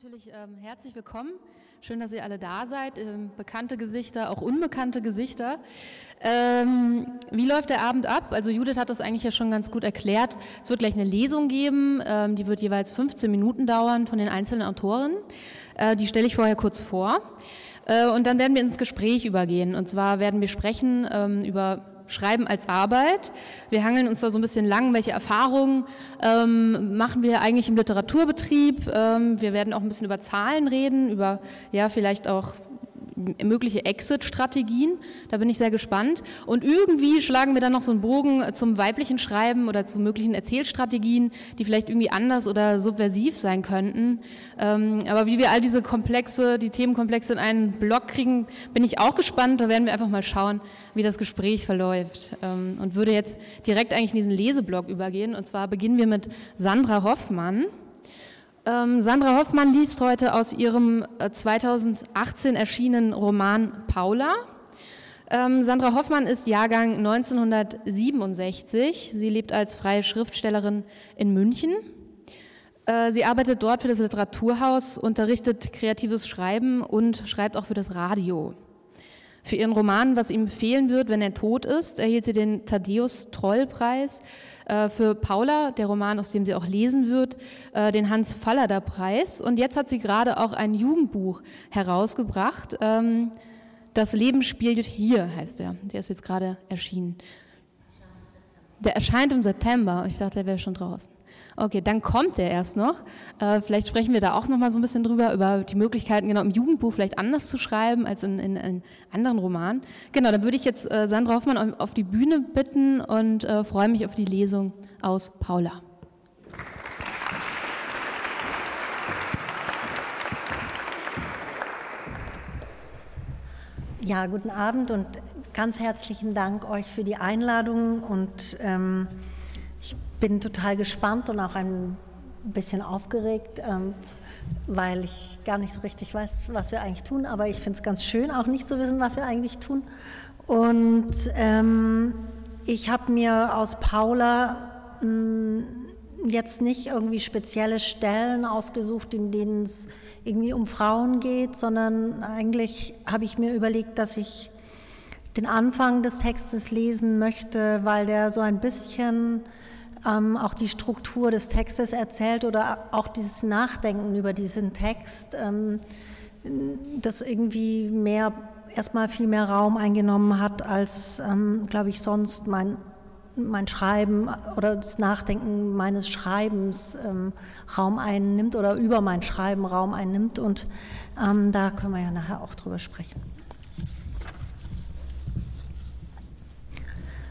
natürlich ähm, herzlich willkommen. Schön, dass ihr alle da seid. Ähm, bekannte Gesichter, auch unbekannte Gesichter. Ähm, wie läuft der Abend ab? Also Judith hat das eigentlich ja schon ganz gut erklärt. Es wird gleich eine Lesung geben, ähm, die wird jeweils 15 Minuten dauern von den einzelnen Autoren. Äh, die stelle ich vorher kurz vor. Äh, und dann werden wir ins Gespräch übergehen. Und zwar werden wir sprechen ähm, über Schreiben als Arbeit. Wir hangeln uns da so ein bisschen lang, welche Erfahrungen ähm, machen wir eigentlich im Literaturbetrieb. Ähm, wir werden auch ein bisschen über Zahlen reden, über ja vielleicht auch mögliche Exit-Strategien. Da bin ich sehr gespannt. Und irgendwie schlagen wir dann noch so einen Bogen zum weiblichen Schreiben oder zu möglichen Erzählstrategien, die vielleicht irgendwie anders oder subversiv sein könnten. Ähm, aber wie wir all diese Komplexe, die Themenkomplexe in einen Block kriegen, bin ich auch gespannt. Da werden wir einfach mal schauen, wie das Gespräch verläuft. Ähm, und würde jetzt direkt eigentlich in diesen Leseblock übergehen. Und zwar beginnen wir mit Sandra Hoffmann. Ähm, Sandra Hoffmann liest heute aus ihrem 2018 äh, erschienenen Roman Paula. Ähm, Sandra Hoffmann ist Jahrgang 1967. Sie lebt als freie Schriftstellerin in München. Äh, sie arbeitet dort für das Literaturhaus, unterrichtet kreatives Schreiben und schreibt auch für das Radio. Für ihren Roman Was ihm fehlen wird, wenn er tot ist, erhielt sie den Thaddeus Troll Preis für Paula, der Roman, aus dem sie auch lesen wird, äh, den Hans Fallader Preis. Und jetzt hat sie gerade auch ein Jugendbuch herausgebracht. Ähm, das Leben spielt hier, heißt er. Der ist jetzt gerade erschienen. Der erscheint im September. Ich dachte, der wäre schon draußen. Okay, dann kommt der erst noch. Äh, vielleicht sprechen wir da auch noch mal so ein bisschen drüber, über die Möglichkeiten, genau im Jugendbuch vielleicht anders zu schreiben als in, in, in anderen Romanen. Genau, dann würde ich jetzt äh, Sandra Hoffmann auf die Bühne bitten und äh, freue mich auf die Lesung aus Paula. Ja, guten Abend und ganz herzlichen Dank euch für die Einladung und ähm, bin total gespannt und auch ein bisschen aufgeregt, ähm, weil ich gar nicht so richtig weiß, was wir eigentlich tun. Aber ich finde es ganz schön, auch nicht zu wissen, was wir eigentlich tun. Und ähm, ich habe mir aus Paula mh, hm, jetzt nicht irgendwie spezielle Stellen ausgesucht, in denen es irgendwie um Frauen geht, sondern eigentlich habe ich mir überlegt, dass ich den Anfang des Textes lesen möchte, weil der so ein bisschen ähm, auch die Struktur des Textes erzählt oder auch dieses Nachdenken über diesen Text, ähm, das irgendwie mehr, erstmal viel mehr Raum eingenommen hat, als, ähm, glaube ich, sonst mein, mein Schreiben oder das Nachdenken meines Schreibens ähm, Raum einnimmt oder über mein Schreiben Raum einnimmt. Und ähm, da können wir ja nachher auch drüber sprechen.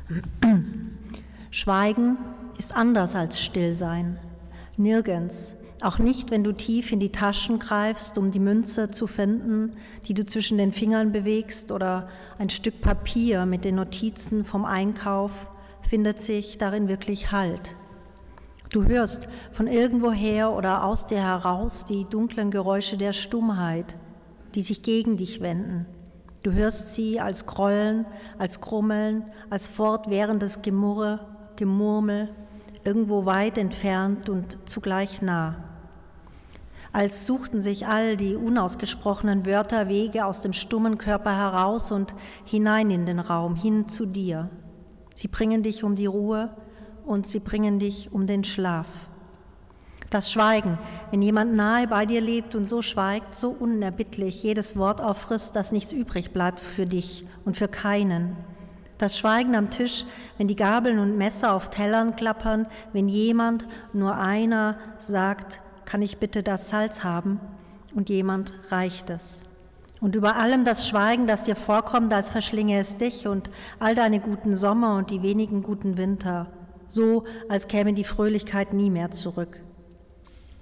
Schweigen ist anders als Stillsein. Nirgends, auch nicht, wenn du tief in die Taschen greifst, um die Münze zu finden, die du zwischen den Fingern bewegst, oder ein Stück Papier mit den Notizen vom Einkauf, findet sich darin wirklich Halt. Du hörst von irgendwoher oder aus dir heraus die dunklen Geräusche der Stummheit, die sich gegen dich wenden. Du hörst sie als Grollen, als Grummeln, als fortwährendes Gemurre, Gemurmel, irgendwo weit entfernt und zugleich nah. Als suchten sich all die unausgesprochenen Wörter Wege aus dem stummen Körper heraus und hinein in den Raum, hin zu dir. Sie bringen dich um die Ruhe und sie bringen dich um den Schlaf. Das Schweigen, wenn jemand nahe bei dir lebt und so schweigt, so unerbittlich jedes Wort auffrisst, dass nichts übrig bleibt für dich und für keinen. Das Schweigen am Tisch, wenn die Gabeln und Messer auf Tellern klappern, wenn jemand, nur einer, sagt, kann ich bitte das Salz haben? Und jemand reicht es. Und über allem das Schweigen, das dir vorkommt, als verschlinge es dich und all deine guten Sommer und die wenigen guten Winter, so als käme die Fröhlichkeit nie mehr zurück.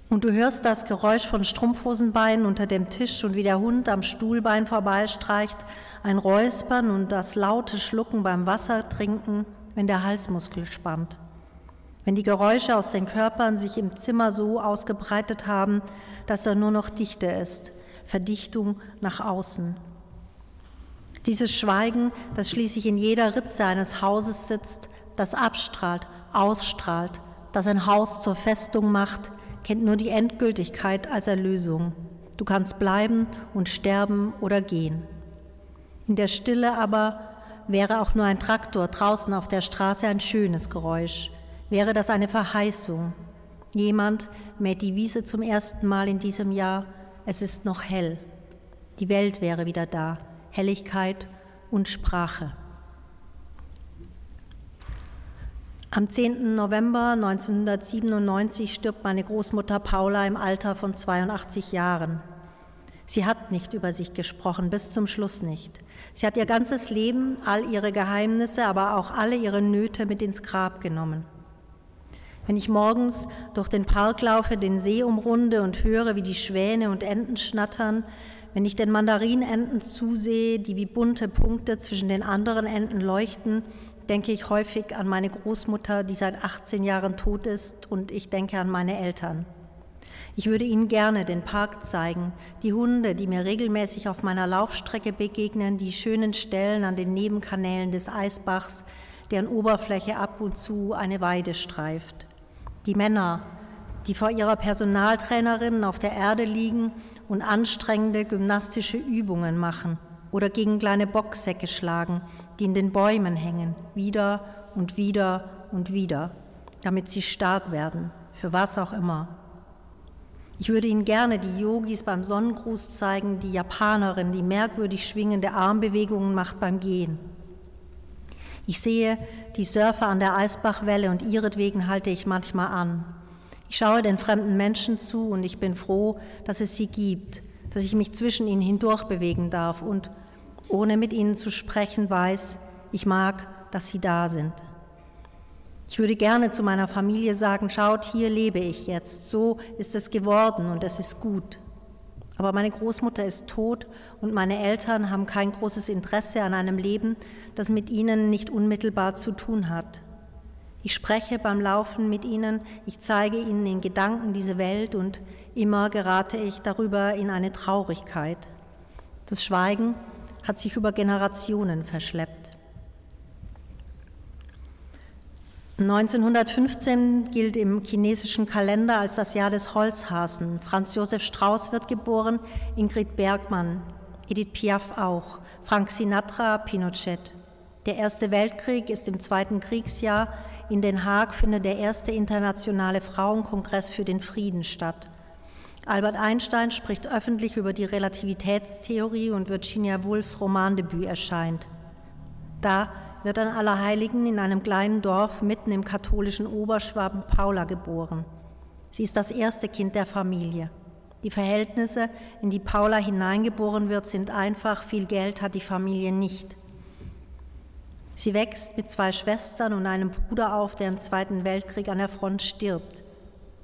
Und du hörst das Geräusch von Strumpfhosenbeinen unter dem Tisch und wie der Hund am Stuhlbein vorbeistreicht, ein Räuspern und das laute Schlucken beim Wassertrinken, wenn der Halsmuskel spannt. Wenn die Geräusche aus den Körpern sich im Zimmer so ausgebreitet haben, dass er nur noch Dichte ist, Verdichtung nach außen. Dieses Schweigen, das schließlich in jeder Ritze eines Hauses sitzt, das abstrahlt, ausstrahlt, das ein Haus zur Festung macht, kennt nur die Endgültigkeit als Erlösung. Du kannst bleiben und sterben oder gehen. In der Stille aber wäre auch nur ein Traktor draußen auf der Straße ein schönes Geräusch. Wäre das eine Verheißung? Jemand mäht die Wiese zum ersten Mal in diesem Jahr. Es ist noch hell. Die Welt wäre wieder da. Helligkeit und Sprache. Am 10. November 1997 stirbt meine Großmutter Paula im Alter von 82 Jahren. Sie hat nicht über sich gesprochen, bis zum Schluss nicht. Sie hat ihr ganzes Leben, all ihre Geheimnisse, aber auch alle ihre Nöte mit ins Grab genommen. Wenn ich morgens durch den Park laufe, den See umrunde und höre, wie die Schwäne und Enten schnattern, wenn ich den Mandarinenten zusehe, die wie bunte Punkte zwischen den anderen Enten leuchten, denke ich häufig an meine Großmutter, die seit 18 Jahren tot ist, und ich denke an meine Eltern. Ich würde Ihnen gerne den Park zeigen, die Hunde, die mir regelmäßig auf meiner Laufstrecke begegnen, die schönen Stellen an den Nebenkanälen des Eisbachs, deren Oberfläche ab und zu eine Weide streift. Die Männer, die vor ihrer Personaltrainerin auf der Erde liegen und anstrengende gymnastische Übungen machen oder gegen kleine Boxsäcke schlagen, die in den Bäumen hängen, wieder und wieder und wieder, damit sie stark werden, für was auch immer. Ich würde Ihnen gerne die Yogis beim Sonnengruß zeigen, die Japanerin, die merkwürdig schwingende Armbewegungen macht beim Gehen. Ich sehe die Surfer an der Eisbachwelle und ihretwegen halte ich manchmal an. Ich schaue den fremden Menschen zu und ich bin froh, dass es sie gibt, dass ich mich zwischen ihnen hindurch bewegen darf und, ohne mit ihnen zu sprechen, weiß, ich mag, dass sie da sind. Ich würde gerne zu meiner Familie sagen, schaut, hier lebe ich jetzt, so ist es geworden und es ist gut. Aber meine Großmutter ist tot und meine Eltern haben kein großes Interesse an einem Leben, das mit ihnen nicht unmittelbar zu tun hat. Ich spreche beim Laufen mit ihnen, ich zeige ihnen in Gedanken diese Welt und immer gerate ich darüber in eine Traurigkeit. Das Schweigen hat sich über Generationen verschleppt. 1915 gilt im chinesischen Kalender als das Jahr des Holzhasen. Franz Josef Strauß wird geboren, Ingrid Bergmann, Edith Piaf auch, Frank Sinatra, Pinochet. Der Erste Weltkrieg ist im zweiten Kriegsjahr. In Den Haag findet der erste internationale Frauenkongress für den Frieden statt. Albert Einstein spricht öffentlich über die Relativitätstheorie und Virginia Woolfs Romandebüt erscheint. Da wird an Allerheiligen in einem kleinen Dorf mitten im katholischen Oberschwaben Paula geboren. Sie ist das erste Kind der Familie. Die Verhältnisse, in die Paula hineingeboren wird, sind einfach, viel Geld hat die Familie nicht. Sie wächst mit zwei Schwestern und einem Bruder auf, der im Zweiten Weltkrieg an der Front stirbt.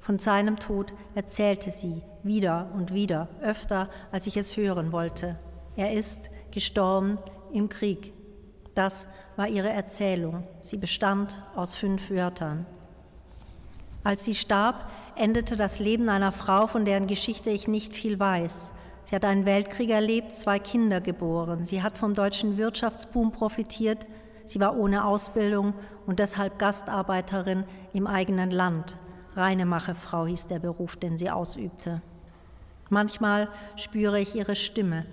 Von seinem Tod erzählte sie wieder und wieder, öfter als ich es hören wollte. Er ist gestorben im Krieg. Das war ihre Erzählung. Sie bestand aus fünf Wörtern. Als sie starb, endete das Leben einer Frau, von deren Geschichte ich nicht viel weiß. Sie hat einen Weltkrieg erlebt, zwei Kinder geboren. Sie hat vom deutschen Wirtschaftsboom profitiert. Sie war ohne Ausbildung und deshalb Gastarbeiterin im eigenen Land. Reinemacherfrau hieß der Beruf, den sie ausübte. Manchmal spüre ich ihre Stimme,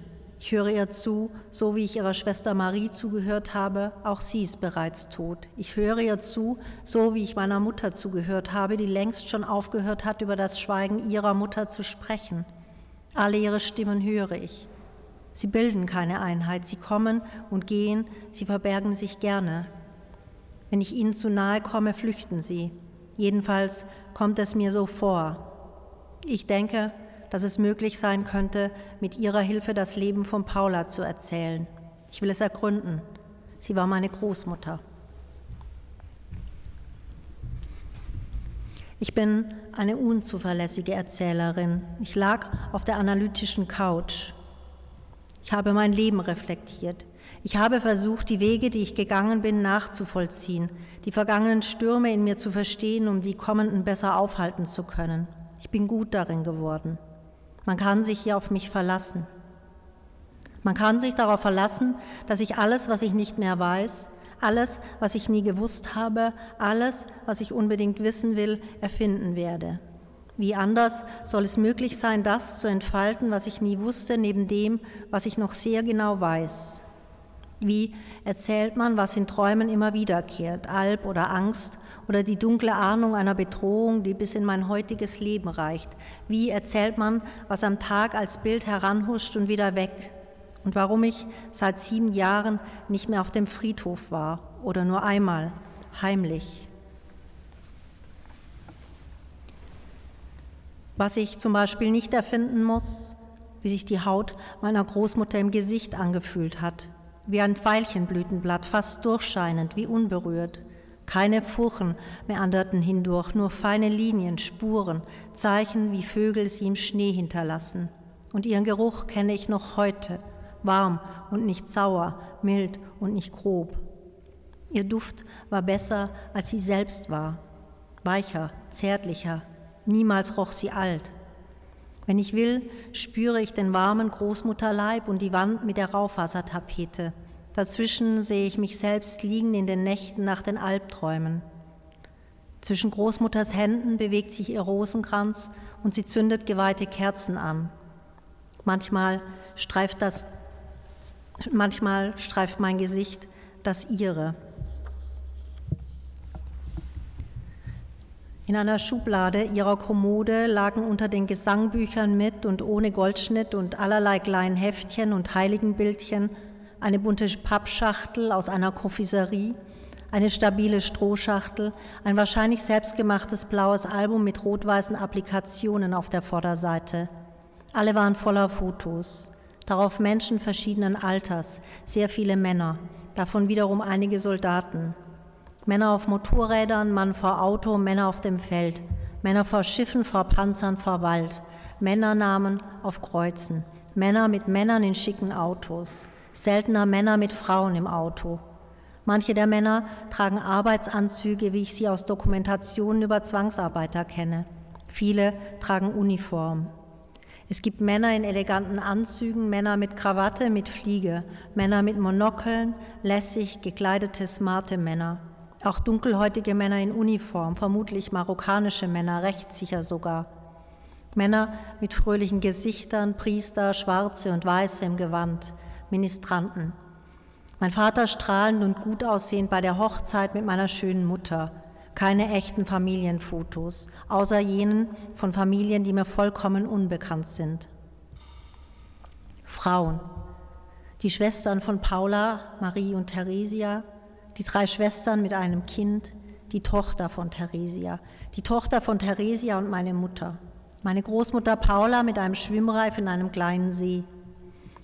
ich höre ihr zu, so wie ich ihrer Schwester Marie zugehört habe, auch sie ist bereits tot. Ich höre ihr zu, so wie ich meiner Mutter zugehört habe, die längst schon aufgehört hat, über das Schweigen ihrer Mutter zu sprechen. Alle ihre Stimmen höre ich. Sie bilden keine Einheit, sie kommen und gehen, sie verbergen sich gerne. Wenn ich ihnen zu nahe komme, flüchten sie. Jedenfalls kommt es mir so vor. Ich denke, dass es möglich sein könnte, mit ihrer Hilfe das Leben von Paula zu erzählen. Ich will es ergründen. Sie war meine Großmutter. Ich bin eine unzuverlässige Erzählerin. Ich lag auf der analytischen Couch. Ich habe mein Leben reflektiert. Ich habe versucht, die Wege, die ich gegangen bin, nachzuvollziehen, die vergangenen Stürme in mir zu verstehen, um die kommenden besser aufhalten zu können. Ich bin gut darin geworden. Man kann sich hier auf mich verlassen. Man kann sich darauf verlassen, dass ich alles, was ich nicht mehr weiß, alles, was ich nie gewusst habe, alles, was ich unbedingt wissen will, erfinden werde. Wie anders soll es möglich sein, das zu entfalten, was ich nie wusste, neben dem, was ich noch sehr genau weiß? Wie erzählt man, was in Träumen immer wiederkehrt, Alb oder Angst oder die dunkle Ahnung einer Bedrohung, die bis in mein heutiges Leben reicht? Wie erzählt man, was am Tag als Bild heranhuscht und wieder weg? Und warum ich seit sieben Jahren nicht mehr auf dem Friedhof war oder nur einmal, heimlich? Was ich zum Beispiel nicht erfinden muss, wie sich die Haut meiner Großmutter im Gesicht angefühlt hat, wie ein Veilchenblütenblatt, fast durchscheinend, wie unberührt. Keine Furchen meanderten hindurch, nur feine Linien, Spuren, Zeichen, wie Vögel sie im Schnee hinterlassen. Und ihren Geruch kenne ich noch heute, warm und nicht sauer, mild und nicht grob. Ihr Duft war besser, als sie selbst war, weicher, zärtlicher, Niemals roch sie alt. Wenn ich will, spüre ich den warmen Großmutterleib und die Wand mit der Raufasertapete. Dazwischen sehe ich mich selbst liegen in den Nächten nach den Albträumen. Zwischen Großmutters Händen bewegt sich ihr Rosenkranz und sie zündet geweihte Kerzen an. Manchmal streift, das, manchmal streift mein Gesicht das ihre. In einer Schublade ihrer Kommode lagen unter den Gesangbüchern mit und ohne Goldschnitt und allerlei kleinen Heftchen und Heiligenbildchen eine bunte Pappschachtel aus einer Konfiserie, eine stabile Strohschachtel, ein wahrscheinlich selbstgemachtes blaues Album mit rot-weißen Applikationen auf der Vorderseite. Alle waren voller Fotos. Darauf Menschen verschiedenen Alters, sehr viele Männer, davon wiederum einige Soldaten. Männer auf Motorrädern, Mann vor Auto, Männer auf dem Feld, Männer vor Schiffen, vor Panzern, vor Wald, Männernamen auf Kreuzen, Männer mit Männern in schicken Autos, seltener Männer mit Frauen im Auto. Manche der Männer tragen Arbeitsanzüge, wie ich sie aus Dokumentationen über Zwangsarbeiter kenne. Viele tragen Uniform. Es gibt Männer in eleganten Anzügen, Männer mit Krawatte, mit Fliege, Männer mit Monokeln, lässig gekleidete, smarte Männer. Auch dunkelhäutige Männer in Uniform, vermutlich marokkanische Männer, rechtssicher sogar. Männer mit fröhlichen Gesichtern, Priester, Schwarze und Weiße im Gewand, Ministranten. Mein Vater strahlend und gut aussehend bei der Hochzeit mit meiner schönen Mutter. Keine echten Familienfotos, außer jenen von Familien, die mir vollkommen unbekannt sind. Frauen. Die Schwestern von Paula, Marie und Theresia, die drei Schwestern mit einem Kind, die Tochter von Theresia, die Tochter von Theresia und meine Mutter. Meine Großmutter Paula mit einem Schwimmreif in einem kleinen See.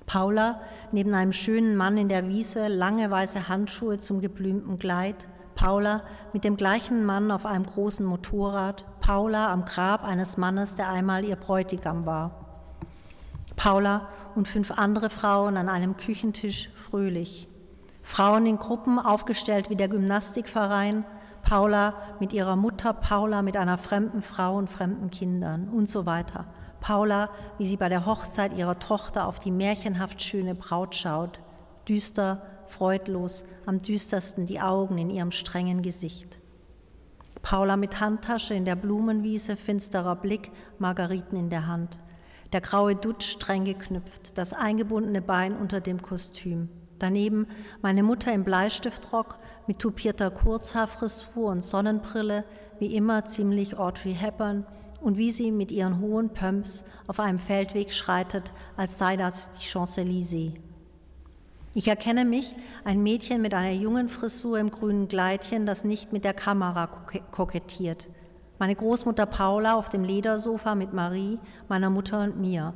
Paula neben einem schönen Mann in der Wiese, lange weiße Handschuhe zum geblümten Kleid. Paula mit dem gleichen Mann auf einem großen Motorrad. Paula am Grab eines Mannes, der einmal ihr Bräutigam war. Paula und fünf andere Frauen an einem Küchentisch fröhlich. Frauen in Gruppen aufgestellt wie der Gymnastikverein, Paula mit ihrer Mutter, Paula mit einer fremden Frau und fremden Kindern und so weiter. Paula, wie sie bei der Hochzeit ihrer Tochter auf die märchenhaft schöne Braut schaut, düster, freudlos, am düstersten die Augen in ihrem strengen Gesicht. Paula mit Handtasche in der Blumenwiese, finsterer Blick, Margariten in der Hand. Der graue Dutt streng geknüpft, das eingebundene Bein unter dem Kostüm. Daneben meine Mutter im Bleistiftrock mit tupierter Kurzhaarfrisur und Sonnenbrille, wie immer ziemlich Audrey Hepburn, und wie sie mit ihren hohen Pumps auf einem Feldweg schreitet, als sei das die Champs-Élysées. Ich erkenne mich, ein Mädchen mit einer jungen Frisur im grünen Kleidchen, das nicht mit der Kamera kokettiert. Meine Großmutter Paula auf dem Ledersofa mit Marie, meiner Mutter und mir.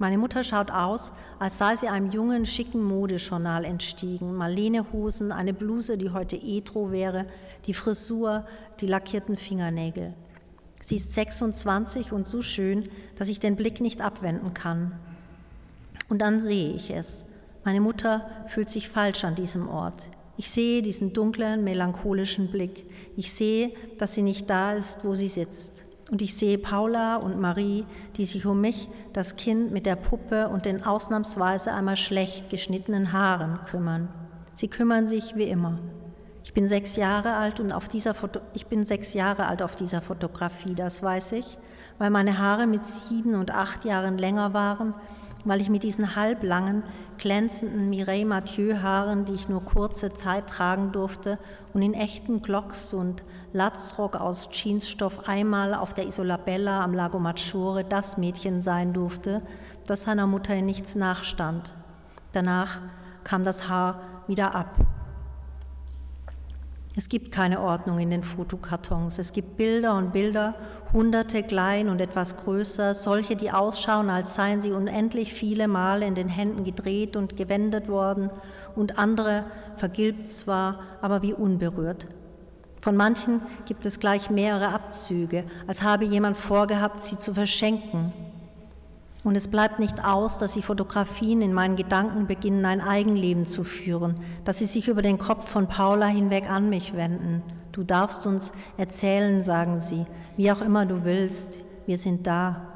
Meine Mutter schaut aus, als sei sie einem jungen, schicken Modejournal entstiegen. Marlene-Hosen, eine Bluse, die heute Etro wäre, die Frisur, die lackierten Fingernägel. Sie ist 26 und so schön, dass ich den Blick nicht abwenden kann. Und dann sehe ich es. Meine Mutter fühlt sich falsch an diesem Ort. Ich sehe diesen dunklen, melancholischen Blick. Ich sehe, dass sie nicht da ist, wo sie sitzt. Und ich sehe Paula und Marie, die sich um mich, das Kind mit der Puppe und den ausnahmsweise einmal schlecht geschnittenen Haaren kümmern. Sie kümmern sich wie immer. Ich bin sechs Jahre alt und auf dieser Foto ich bin sechs Jahre alt auf dieser Fotografie, das weiß ich, weil meine Haare mit sieben und acht Jahren länger waren, weil ich mit diesen halblangen, glänzenden Mireille Mathieu-Haaren, die ich nur kurze Zeit tragen durfte, und in echten Glocks und Latzrock aus Jeansstoff einmal auf der Isolabella am Lago Maggiore das Mädchen sein durfte, das seiner Mutter in nichts nachstand. Danach kam das Haar wieder ab. Es gibt keine Ordnung in den Fotokartons. Es gibt Bilder und Bilder, hunderte klein und etwas größer, solche, die ausschauen, als seien sie unendlich viele Male in den Händen gedreht und gewendet worden, und andere vergilbt zwar, aber wie unberührt. Von manchen gibt es gleich mehrere Abzüge, als habe jemand vorgehabt, sie zu verschenken. Und es bleibt nicht aus, dass die Fotografien in meinen Gedanken beginnen, ein Eigenleben zu führen, dass sie sich über den Kopf von Paula hinweg an mich wenden. Du darfst uns erzählen, sagen sie, wie auch immer du willst, wir sind da.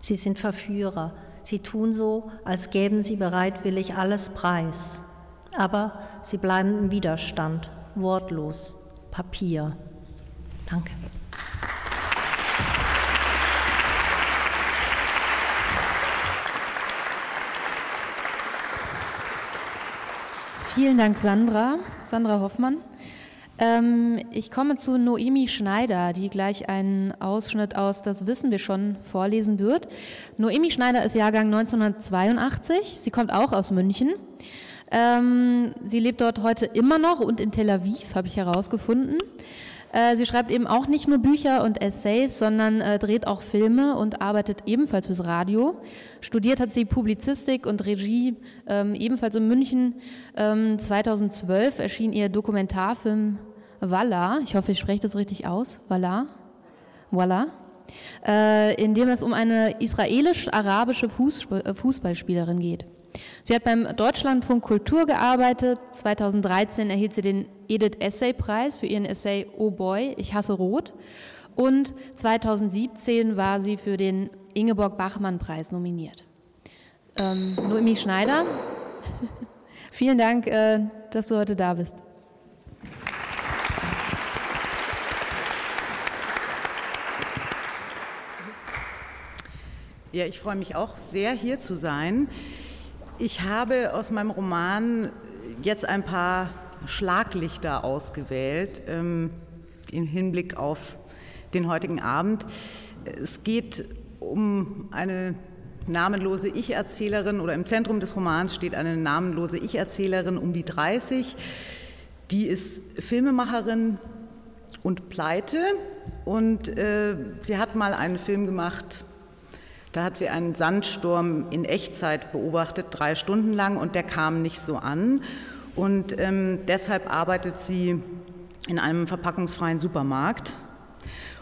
Sie sind Verführer, sie tun so, als gäben sie bereitwillig alles preis. Aber sie bleiben im Widerstand, wortlos, Papier. Danke. Vielen Dank, Sandra, Sandra Hoffmann. Ähm, ich komme zu Noemi Schneider, die gleich einen Ausschnitt aus Das wissen wir schon vorlesen wird. Noemi Schneider ist Jahrgang 1982. Sie kommt auch aus München. Ähm, sie lebt dort heute immer noch und in Tel Aviv, habe ich herausgefunden. Äh, sie schreibt eben auch nicht nur Bücher und Essays, sondern äh, dreht auch Filme und arbeitet ebenfalls fürs Radio. Studiert hat sie Publizistik und Regie ähm, ebenfalls in München. Ähm, 2012 erschien ihr Dokumentarfilm Walla. Ich hoffe, ich spreche das richtig aus. Walla. Walla. Äh, in dem es um eine israelisch-arabische äh, Fußballspielerin geht. Sie hat beim Deutschlandfunk Kultur gearbeitet. 2013 erhielt sie den Edith Essay Preis für ihren Essay Oh Boy, ich hasse Rot. Und 2017 war sie für den Ingeborg Bachmann Preis nominiert. Ähm, Noemi Schneider, vielen Dank, äh, dass du heute da bist. Ja, ich freue mich auch sehr, hier zu sein. Ich habe aus meinem Roman jetzt ein paar Schlaglichter ausgewählt ähm, im Hinblick auf den heutigen Abend. Es geht um eine namenlose Ich-Erzählerin oder im Zentrum des Romans steht eine namenlose Ich-Erzählerin um die 30. Die ist Filmemacherin und pleite und äh, sie hat mal einen Film gemacht, da hat sie einen Sandsturm in Echtzeit beobachtet, drei Stunden lang, und der kam nicht so an. Und ähm, deshalb arbeitet sie in einem verpackungsfreien Supermarkt.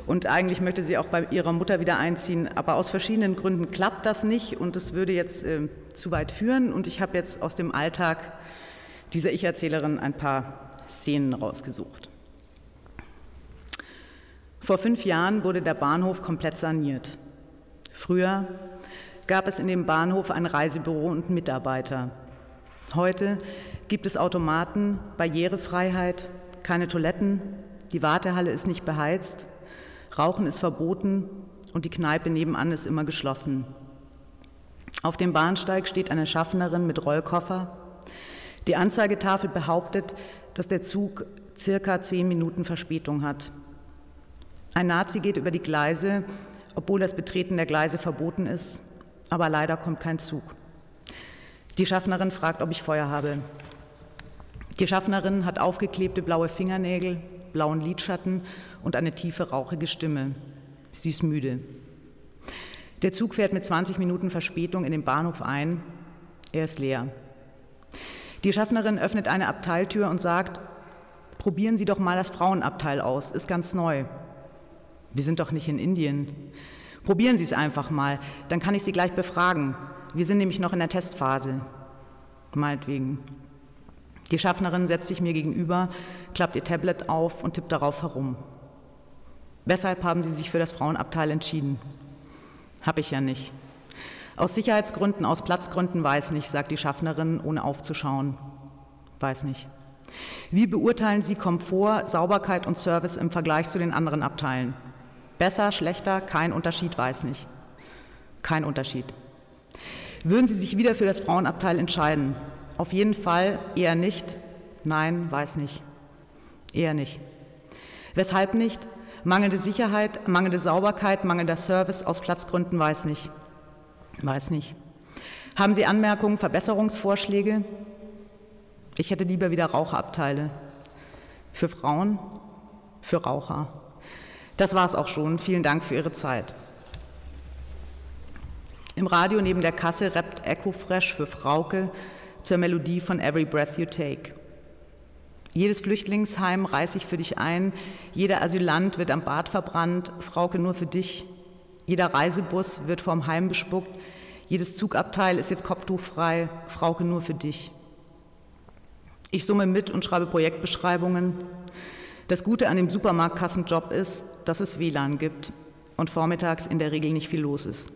Und eigentlich möchte sie auch bei ihrer Mutter wieder einziehen, aber aus verschiedenen Gründen klappt das nicht und es würde jetzt äh, zu weit führen. Und ich habe jetzt aus dem Alltag dieser Ich-Erzählerin ein paar Szenen rausgesucht. Vor fünf Jahren wurde der Bahnhof komplett saniert. Früher gab es in dem Bahnhof ein Reisebüro und Mitarbeiter. Heute gibt es Automaten, Barrierefreiheit, keine Toiletten, die Wartehalle ist nicht beheizt, Rauchen ist verboten und die Kneipe nebenan ist immer geschlossen. Auf dem Bahnsteig steht eine Schaffnerin mit Rollkoffer. Die Anzeigetafel behauptet, dass der Zug circa zehn Minuten Verspätung hat. Ein Nazi geht über die Gleise obwohl das Betreten der Gleise verboten ist, aber leider kommt kein Zug. Die Schaffnerin fragt, ob ich Feuer habe. Die Schaffnerin hat aufgeklebte blaue Fingernägel, blauen Lidschatten und eine tiefe, rauchige Stimme. Sie ist müde. Der Zug fährt mit 20 Minuten Verspätung in den Bahnhof ein. Er ist leer. Die Schaffnerin öffnet eine Abteiltür und sagt, probieren Sie doch mal das Frauenabteil aus, ist ganz neu. Wir sind doch nicht in Indien. Probieren Sie es einfach mal, dann kann ich Sie gleich befragen. Wir sind nämlich noch in der Testphase. Meinetwegen. Die Schaffnerin setzt sich mir gegenüber, klappt ihr Tablet auf und tippt darauf herum. Weshalb haben Sie sich für das Frauenabteil entschieden? Hab ich ja nicht. Aus Sicherheitsgründen, aus Platzgründen weiß nicht, sagt die Schaffnerin, ohne aufzuschauen. Weiß nicht. Wie beurteilen Sie Komfort, Sauberkeit und Service im Vergleich zu den anderen Abteilen? Besser, schlechter, kein Unterschied, weiß nicht. Kein Unterschied. Würden Sie sich wieder für das Frauenabteil entscheiden? Auf jeden Fall eher nicht. Nein, weiß nicht. Eher nicht. Weshalb nicht? Mangelnde Sicherheit, mangelnde Sauberkeit, mangelnder Service aus Platzgründen, weiß nicht. Weiß nicht. Haben Sie Anmerkungen, Verbesserungsvorschläge? Ich hätte lieber wieder Raucherabteile. Für Frauen, für Raucher. Das war es auch schon. Vielen Dank für Ihre Zeit. Im Radio neben der Kasse rappt Echo Fresh für Frauke zur Melodie von Every Breath You Take. Jedes Flüchtlingsheim reiß ich für dich ein, jeder Asylant wird am Bad verbrannt, Frauke nur für dich. Jeder Reisebus wird vorm Heim bespuckt, jedes Zugabteil ist jetzt kopftuchfrei, Frauke nur für dich. Ich summe mit und schreibe Projektbeschreibungen. Das Gute an dem Supermarktkassenjob ist, dass es WLAN gibt und vormittags in der Regel nicht viel los ist.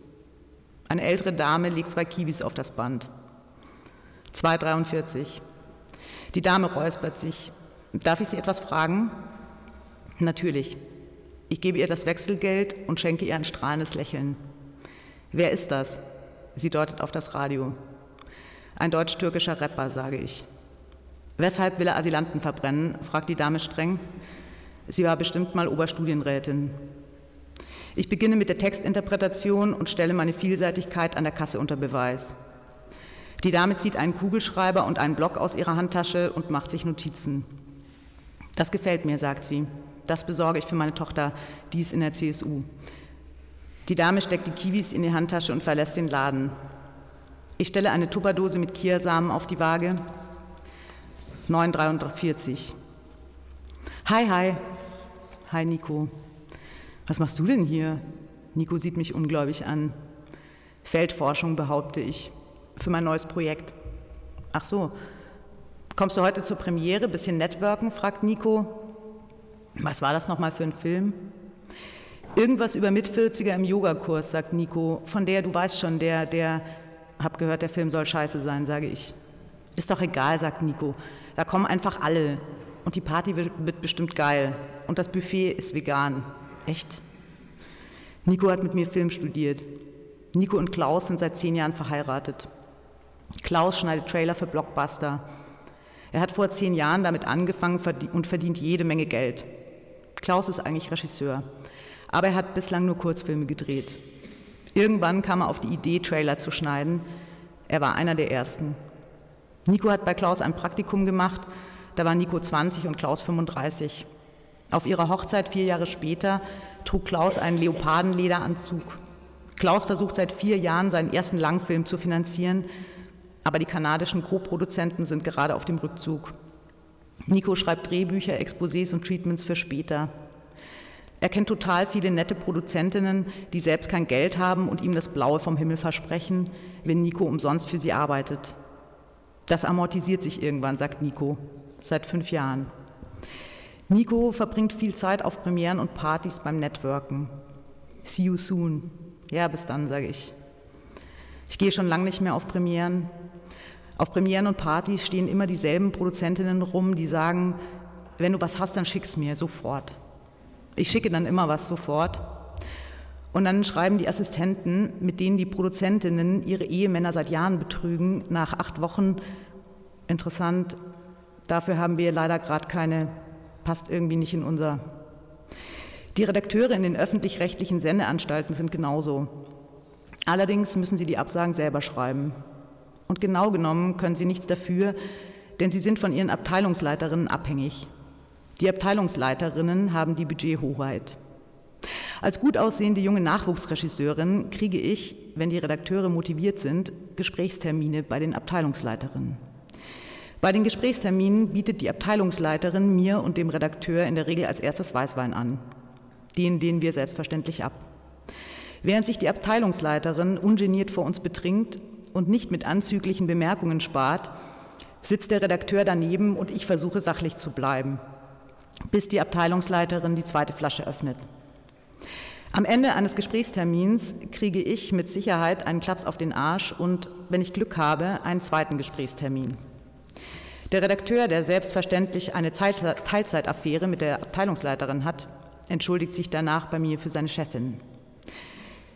Eine ältere Dame legt zwei Kiwis auf das Band. 2,43. Die Dame räuspert sich. Darf ich Sie etwas fragen? Natürlich. Ich gebe ihr das Wechselgeld und schenke ihr ein strahlendes Lächeln. Wer ist das? Sie deutet auf das Radio. Ein deutsch-türkischer Rapper, sage ich. Weshalb will er Asylanten verbrennen? fragt die Dame streng. Sie war bestimmt mal Oberstudienrätin. Ich beginne mit der Textinterpretation und stelle meine Vielseitigkeit an der Kasse unter Beweis. Die Dame zieht einen Kugelschreiber und einen Block aus ihrer Handtasche und macht sich Notizen. Das gefällt mir, sagt sie. Das besorge ich für meine Tochter, die ist in der CSU. Die Dame steckt die Kiwis in die Handtasche und verlässt den Laden. Ich stelle eine Tupperdose mit Kiasamen auf die Waage. 9,43. Hi, hi. Hi, Nico. Was machst du denn hier? Nico sieht mich ungläubig an. Feldforschung, behaupte ich für mein neues Projekt. Ach so, kommst du heute zur Premiere, bisschen networken, fragt Nico. Was war das nochmal für ein Film? Irgendwas über Mit-40er im Yogakurs, sagt Nico. Von der, du weißt schon, der, der, hab gehört, der Film soll scheiße sein, sage ich. Ist doch egal, sagt Nico. Da kommen einfach alle. Und die Party wird bestimmt geil. Und das Buffet ist vegan. Echt? Nico hat mit mir Film studiert. Nico und Klaus sind seit zehn Jahren verheiratet. Klaus schneidet Trailer für Blockbuster. Er hat vor zehn Jahren damit angefangen und verdient jede Menge Geld. Klaus ist eigentlich Regisseur, aber er hat bislang nur Kurzfilme gedreht. Irgendwann kam er auf die Idee, Trailer zu schneiden. Er war einer der ersten. Nico hat bei Klaus ein Praktikum gemacht, da war Nico 20 und Klaus 35. Auf ihrer Hochzeit vier Jahre später trug Klaus einen Leopardenlederanzug. Klaus versucht seit vier Jahren, seinen ersten Langfilm zu finanzieren, aber die kanadischen Co-Produzenten sind gerade auf dem Rückzug. Nico schreibt Drehbücher, Exposés und Treatments für später. Er kennt total viele nette Produzentinnen, die selbst kein Geld haben und ihm das Blaue vom Himmel versprechen, wenn Nico umsonst für sie arbeitet. Das amortisiert sich irgendwann, sagt Nico, seit fünf Jahren. Nico verbringt viel Zeit auf Premieren und Partys beim Networken. See you soon. Ja, bis dann, sage ich. Ich gehe schon lange nicht mehr auf Premieren. Auf Premieren und Partys stehen immer dieselben Produzentinnen rum, die sagen, wenn du was hast, dann schick's mir sofort. Ich schicke dann immer was sofort. Und dann schreiben die Assistenten, mit denen die Produzentinnen ihre Ehemänner seit Jahren betrügen, nach acht Wochen, interessant, dafür haben wir leider gerade keine, passt irgendwie nicht in unser. Die Redakteure in den öffentlich-rechtlichen Sendeanstalten sind genauso. Allerdings müssen sie die Absagen selber schreiben. Und genau genommen können sie nichts dafür, denn sie sind von ihren Abteilungsleiterinnen abhängig. Die Abteilungsleiterinnen haben die Budgethoheit. Als gut aussehende junge Nachwuchsregisseurin kriege ich, wenn die Redakteure motiviert sind, Gesprächstermine bei den Abteilungsleiterinnen. Bei den Gesprächsterminen bietet die Abteilungsleiterin mir und dem Redakteur in der Regel als erstes Weißwein an. Den lehnen wir selbstverständlich ab. Während sich die Abteilungsleiterin ungeniert vor uns betrinkt und nicht mit anzüglichen Bemerkungen spart, sitzt der Redakteur daneben und ich versuche sachlich zu bleiben, bis die Abteilungsleiterin die zweite Flasche öffnet. Am Ende eines Gesprächstermins kriege ich mit Sicherheit einen Klaps auf den Arsch und, wenn ich Glück habe, einen zweiten Gesprächstermin. Der Redakteur, der selbstverständlich eine Teilzeitaffäre mit der Abteilungsleiterin hat, entschuldigt sich danach bei mir für seine Chefin.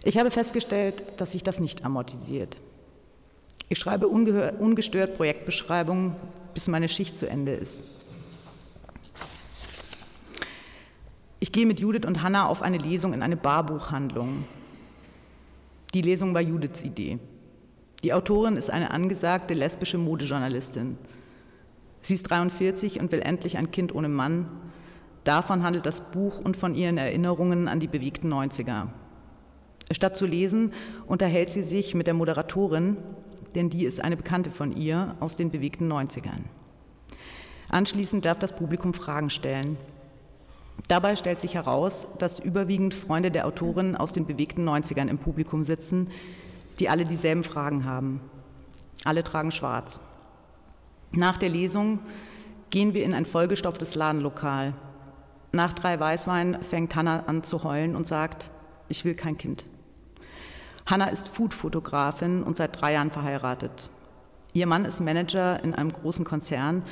Ich habe festgestellt, dass sich das nicht amortisiert. Ich schreibe ungestört Projektbeschreibungen, bis meine Schicht zu Ende ist. Ich gehe mit Judith und Hannah auf eine Lesung in eine Barbuchhandlung. Die Lesung war Judiths Idee. Die Autorin ist eine angesagte lesbische Modejournalistin. Sie ist 43 und will endlich ein Kind ohne Mann. Davon handelt das Buch und von ihren Erinnerungen an die bewegten 90er. Statt zu lesen, unterhält sie sich mit der Moderatorin, denn die ist eine Bekannte von ihr aus den bewegten 90ern. Anschließend darf das Publikum Fragen stellen. Dabei stellt sich heraus, dass überwiegend Freunde der Autorin aus den bewegten 90ern im Publikum sitzen, die alle dieselben Fragen haben. Alle tragen schwarz. Nach der Lesung gehen wir in ein vollgestopftes Ladenlokal. Nach drei Weißwein fängt Hannah an zu heulen und sagt, ich will kein Kind. Hannah ist Foodfotografin und seit drei Jahren verheiratet. Ihr Mann ist Manager in einem großen Konzern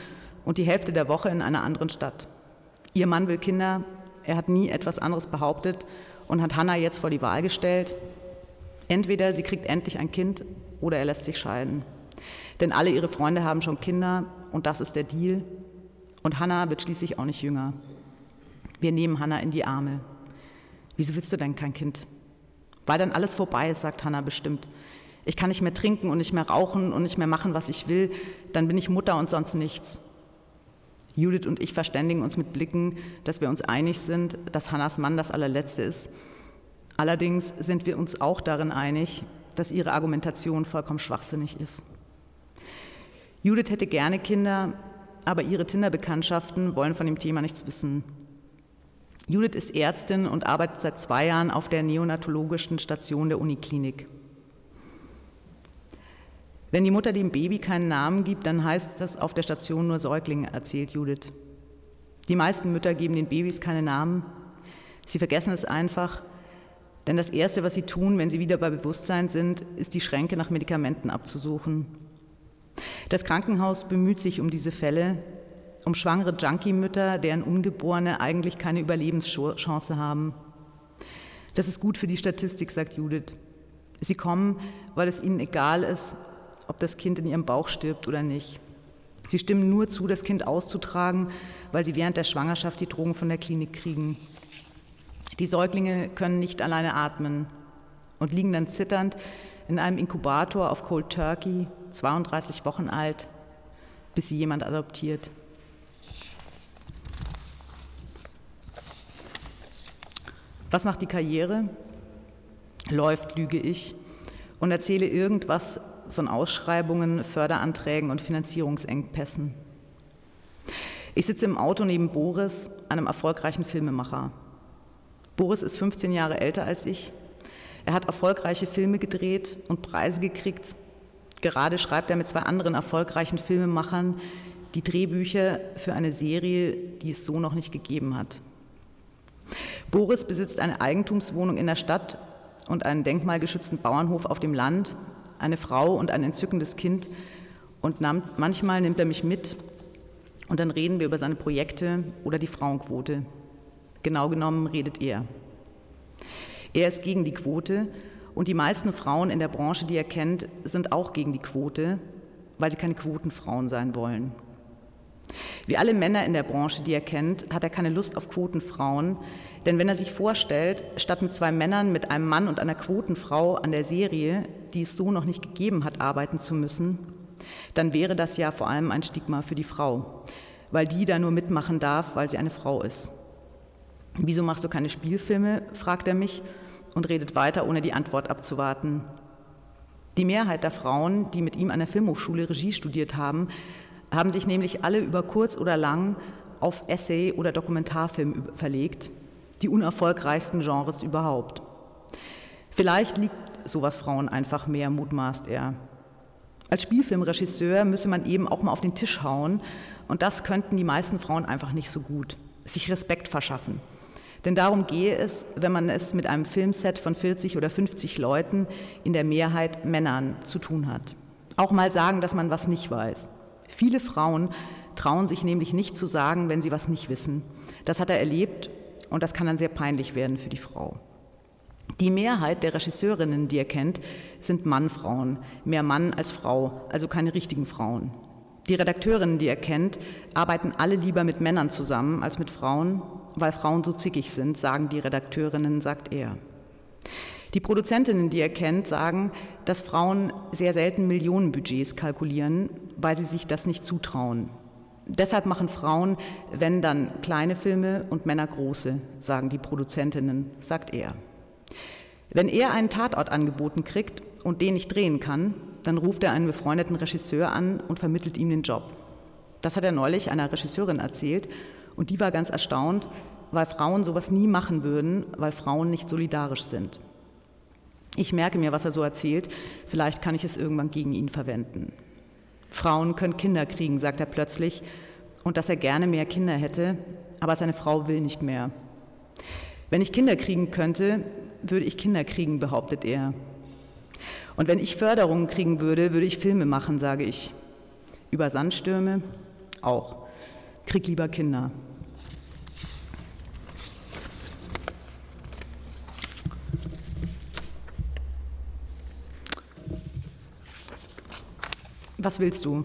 und die Hälfte der Woche in einer anderen Stadt. Ihr Mann will Kinder, er hat nie etwas anderes behauptet und hat Hannah jetzt vor die Wahl gestellt. Entweder sie kriegt endlich ein Kind oder er lässt sich scheiden. Denn alle ihre Freunde haben schon Kinder und das ist der Deal. Und Hannah wird schließlich auch nicht jünger. Wir nehmen Hannah in die Arme. Wieso willst du denn kein Kind? Weil dann alles vorbei ist, sagt Hannah bestimmt. Ich kann nicht mehr trinken und nicht mehr rauchen und nicht mehr machen, was ich will. Dann bin ich Mutter und sonst nichts. Judith und ich verständigen uns mit Blicken, dass wir uns einig sind, dass Hannas Mann das allerletzte ist. Allerdings sind wir uns auch darin einig, dass ihre Argumentation vollkommen schwachsinnig ist. Judith hätte gerne Kinder, aber ihre Tinder-Bekanntschaften wollen von dem Thema nichts wissen. Judith ist Ärztin und arbeitet seit zwei Jahren auf der neonatologischen Station der Uniklinik. Wenn die Mutter dem Baby keinen Namen gibt, dann heißt das auf der Station nur Säugling, erzählt Judith. Die meisten Mütter geben den Babys keine Namen. Sie vergessen es einfach, denn das Erste, was sie tun, wenn sie wieder bei Bewusstsein sind, ist die Schränke nach Medikamenten abzusuchen. Das Krankenhaus bemüht sich um diese Fälle, um schwangere Junkie-Mütter, deren Ungeborene eigentlich keine Überlebenschance haben. Das ist gut für die Statistik, sagt Judith. Sie kommen, weil es ihnen egal ist, ob das Kind in ihrem Bauch stirbt oder nicht. Sie stimmen nur zu, das Kind auszutragen, weil sie während der Schwangerschaft die Drogen von der Klinik kriegen. Die Säuglinge können nicht alleine atmen und liegen dann zitternd in einem Inkubator auf Cold Turkey, 32 Wochen alt, bis sie jemand adoptiert. Was macht die Karriere? Läuft, lüge ich und erzähle irgendwas von Ausschreibungen, Förderanträgen und Finanzierungsengpässen. Ich sitze im Auto neben Boris, einem erfolgreichen Filmemacher. Boris ist 15 Jahre älter als ich. Er hat erfolgreiche Filme gedreht und Preise gekriegt. Gerade schreibt er mit zwei anderen erfolgreichen Filmemachern die Drehbücher für eine Serie, die es so noch nicht gegeben hat. Boris besitzt eine Eigentumswohnung in der Stadt und einen denkmalgeschützten Bauernhof auf dem Land eine Frau und ein entzückendes Kind. Und manchmal nimmt er mich mit und dann reden wir über seine Projekte oder die Frauenquote. Genau genommen redet er. Er ist gegen die Quote und die meisten Frauen in der Branche, die er kennt, sind auch gegen die Quote, weil sie keine Quotenfrauen sein wollen. Wie alle Männer in der Branche, die er kennt, hat er keine Lust auf Quotenfrauen, denn wenn er sich vorstellt, statt mit zwei Männern, mit einem Mann und einer Quotenfrau an der Serie, die es so noch nicht gegeben hat, arbeiten zu müssen, dann wäre das ja vor allem ein Stigma für die Frau, weil die da nur mitmachen darf, weil sie eine Frau ist. Wieso machst du keine Spielfilme? fragt er mich und redet weiter, ohne die Antwort abzuwarten. Die Mehrheit der Frauen, die mit ihm an der Filmhochschule Regie studiert haben, haben sich nämlich alle über kurz oder lang auf Essay oder Dokumentarfilm verlegt, die unerfolgreichsten Genres überhaupt. Vielleicht liegt sowas Frauen einfach mehr, mutmaßt er. Als Spielfilmregisseur müsse man eben auch mal auf den Tisch hauen und das könnten die meisten Frauen einfach nicht so gut, sich Respekt verschaffen. Denn darum gehe es, wenn man es mit einem Filmset von 40 oder 50 Leuten, in der Mehrheit Männern, zu tun hat. Auch mal sagen, dass man was nicht weiß. Viele Frauen trauen sich nämlich nicht zu sagen, wenn sie was nicht wissen. Das hat er erlebt Und das kann dann sehr peinlich werden für die Frau. Die Mehrheit der Regisseurinnen, die er kennt, sind Mannfrauen, mehr Mann als Frau, also keine richtigen Frauen. Die Redakteurinnen, die er kennt, arbeiten alle lieber mit Männern zusammen als mit Frauen, weil Frauen so zickig sind, sagen die Redakteurinnen, sagt er. Die Produzentinnen, die er kennt, sagen, dass Frauen sehr selten Millionenbudgets kalkulieren, weil sie sich das nicht zutrauen. Deshalb machen Frauen, wenn dann kleine Filme und Männer große, sagen die Produzentinnen, sagt er. Wenn er einen Tatort angeboten kriegt und den nicht drehen kann, dann ruft er einen befreundeten Regisseur an und vermittelt ihm den Job. Das hat er neulich einer Regisseurin erzählt und die war ganz erstaunt, weil Frauen sowas nie machen würden, weil Frauen nicht solidarisch sind. Ich merke mir, was er so erzählt. Vielleicht kann ich es irgendwann gegen ihn verwenden. Frauen können Kinder kriegen, sagt er plötzlich, und dass er gerne mehr Kinder hätte, aber seine Frau will nicht mehr. Wenn ich Kinder kriegen könnte, würde ich Kinder kriegen, behauptet er. Und wenn ich Förderungen kriegen würde, würde ich Filme machen, sage ich. Über Sandstürme auch. Krieg lieber Kinder. Was willst du?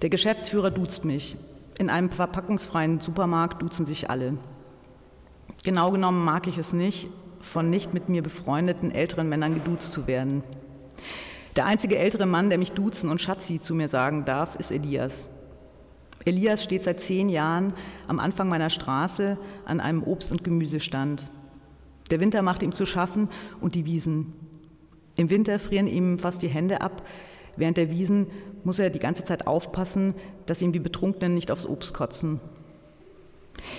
Der Geschäftsführer duzt mich. In einem verpackungsfreien Supermarkt duzen sich alle. Genau genommen mag ich es nicht, von nicht mit mir befreundeten älteren Männern geduzt zu werden. Der einzige ältere Mann, der mich duzen und Schatzi zu mir sagen darf, ist Elias. Elias steht seit zehn Jahren am Anfang meiner Straße an einem Obst- und Gemüsestand. Der Winter macht ihm zu schaffen und die Wiesen. Im Winter frieren ihm fast die Hände ab, Während der Wiesen muss er die ganze Zeit aufpassen, dass ihm die Betrunkenen nicht aufs Obst kotzen.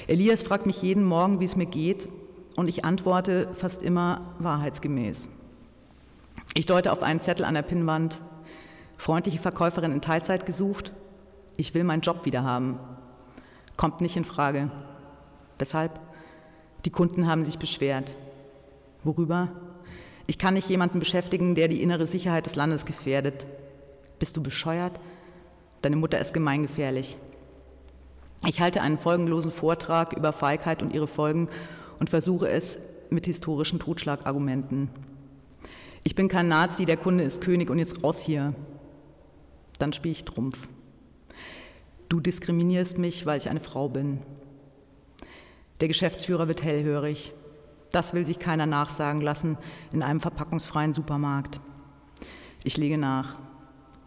Elias fragt mich jeden Morgen, wie es mir geht, und ich antworte fast immer wahrheitsgemäß. Ich deute auf einen Zettel an der Pinnwand. Freundliche Verkäuferin in Teilzeit gesucht. Ich will meinen Job wieder haben. Kommt nicht in Frage. Weshalb? Die Kunden haben sich beschwert. Worüber? Ich kann nicht jemanden beschäftigen, der die innere Sicherheit des Landes gefährdet. Bist du bescheuert? Deine Mutter ist gemeingefährlich. Ich halte einen folgenlosen Vortrag über Feigheit und ihre Folgen und versuche es mit historischen Totschlagargumenten. Ich bin kein Nazi, der Kunde ist König und jetzt raus hier. Dann spiele ich Trumpf. Du diskriminierst mich, weil ich eine Frau bin. Der Geschäftsführer wird hellhörig. Das will sich keiner nachsagen lassen in einem verpackungsfreien Supermarkt. Ich lege nach.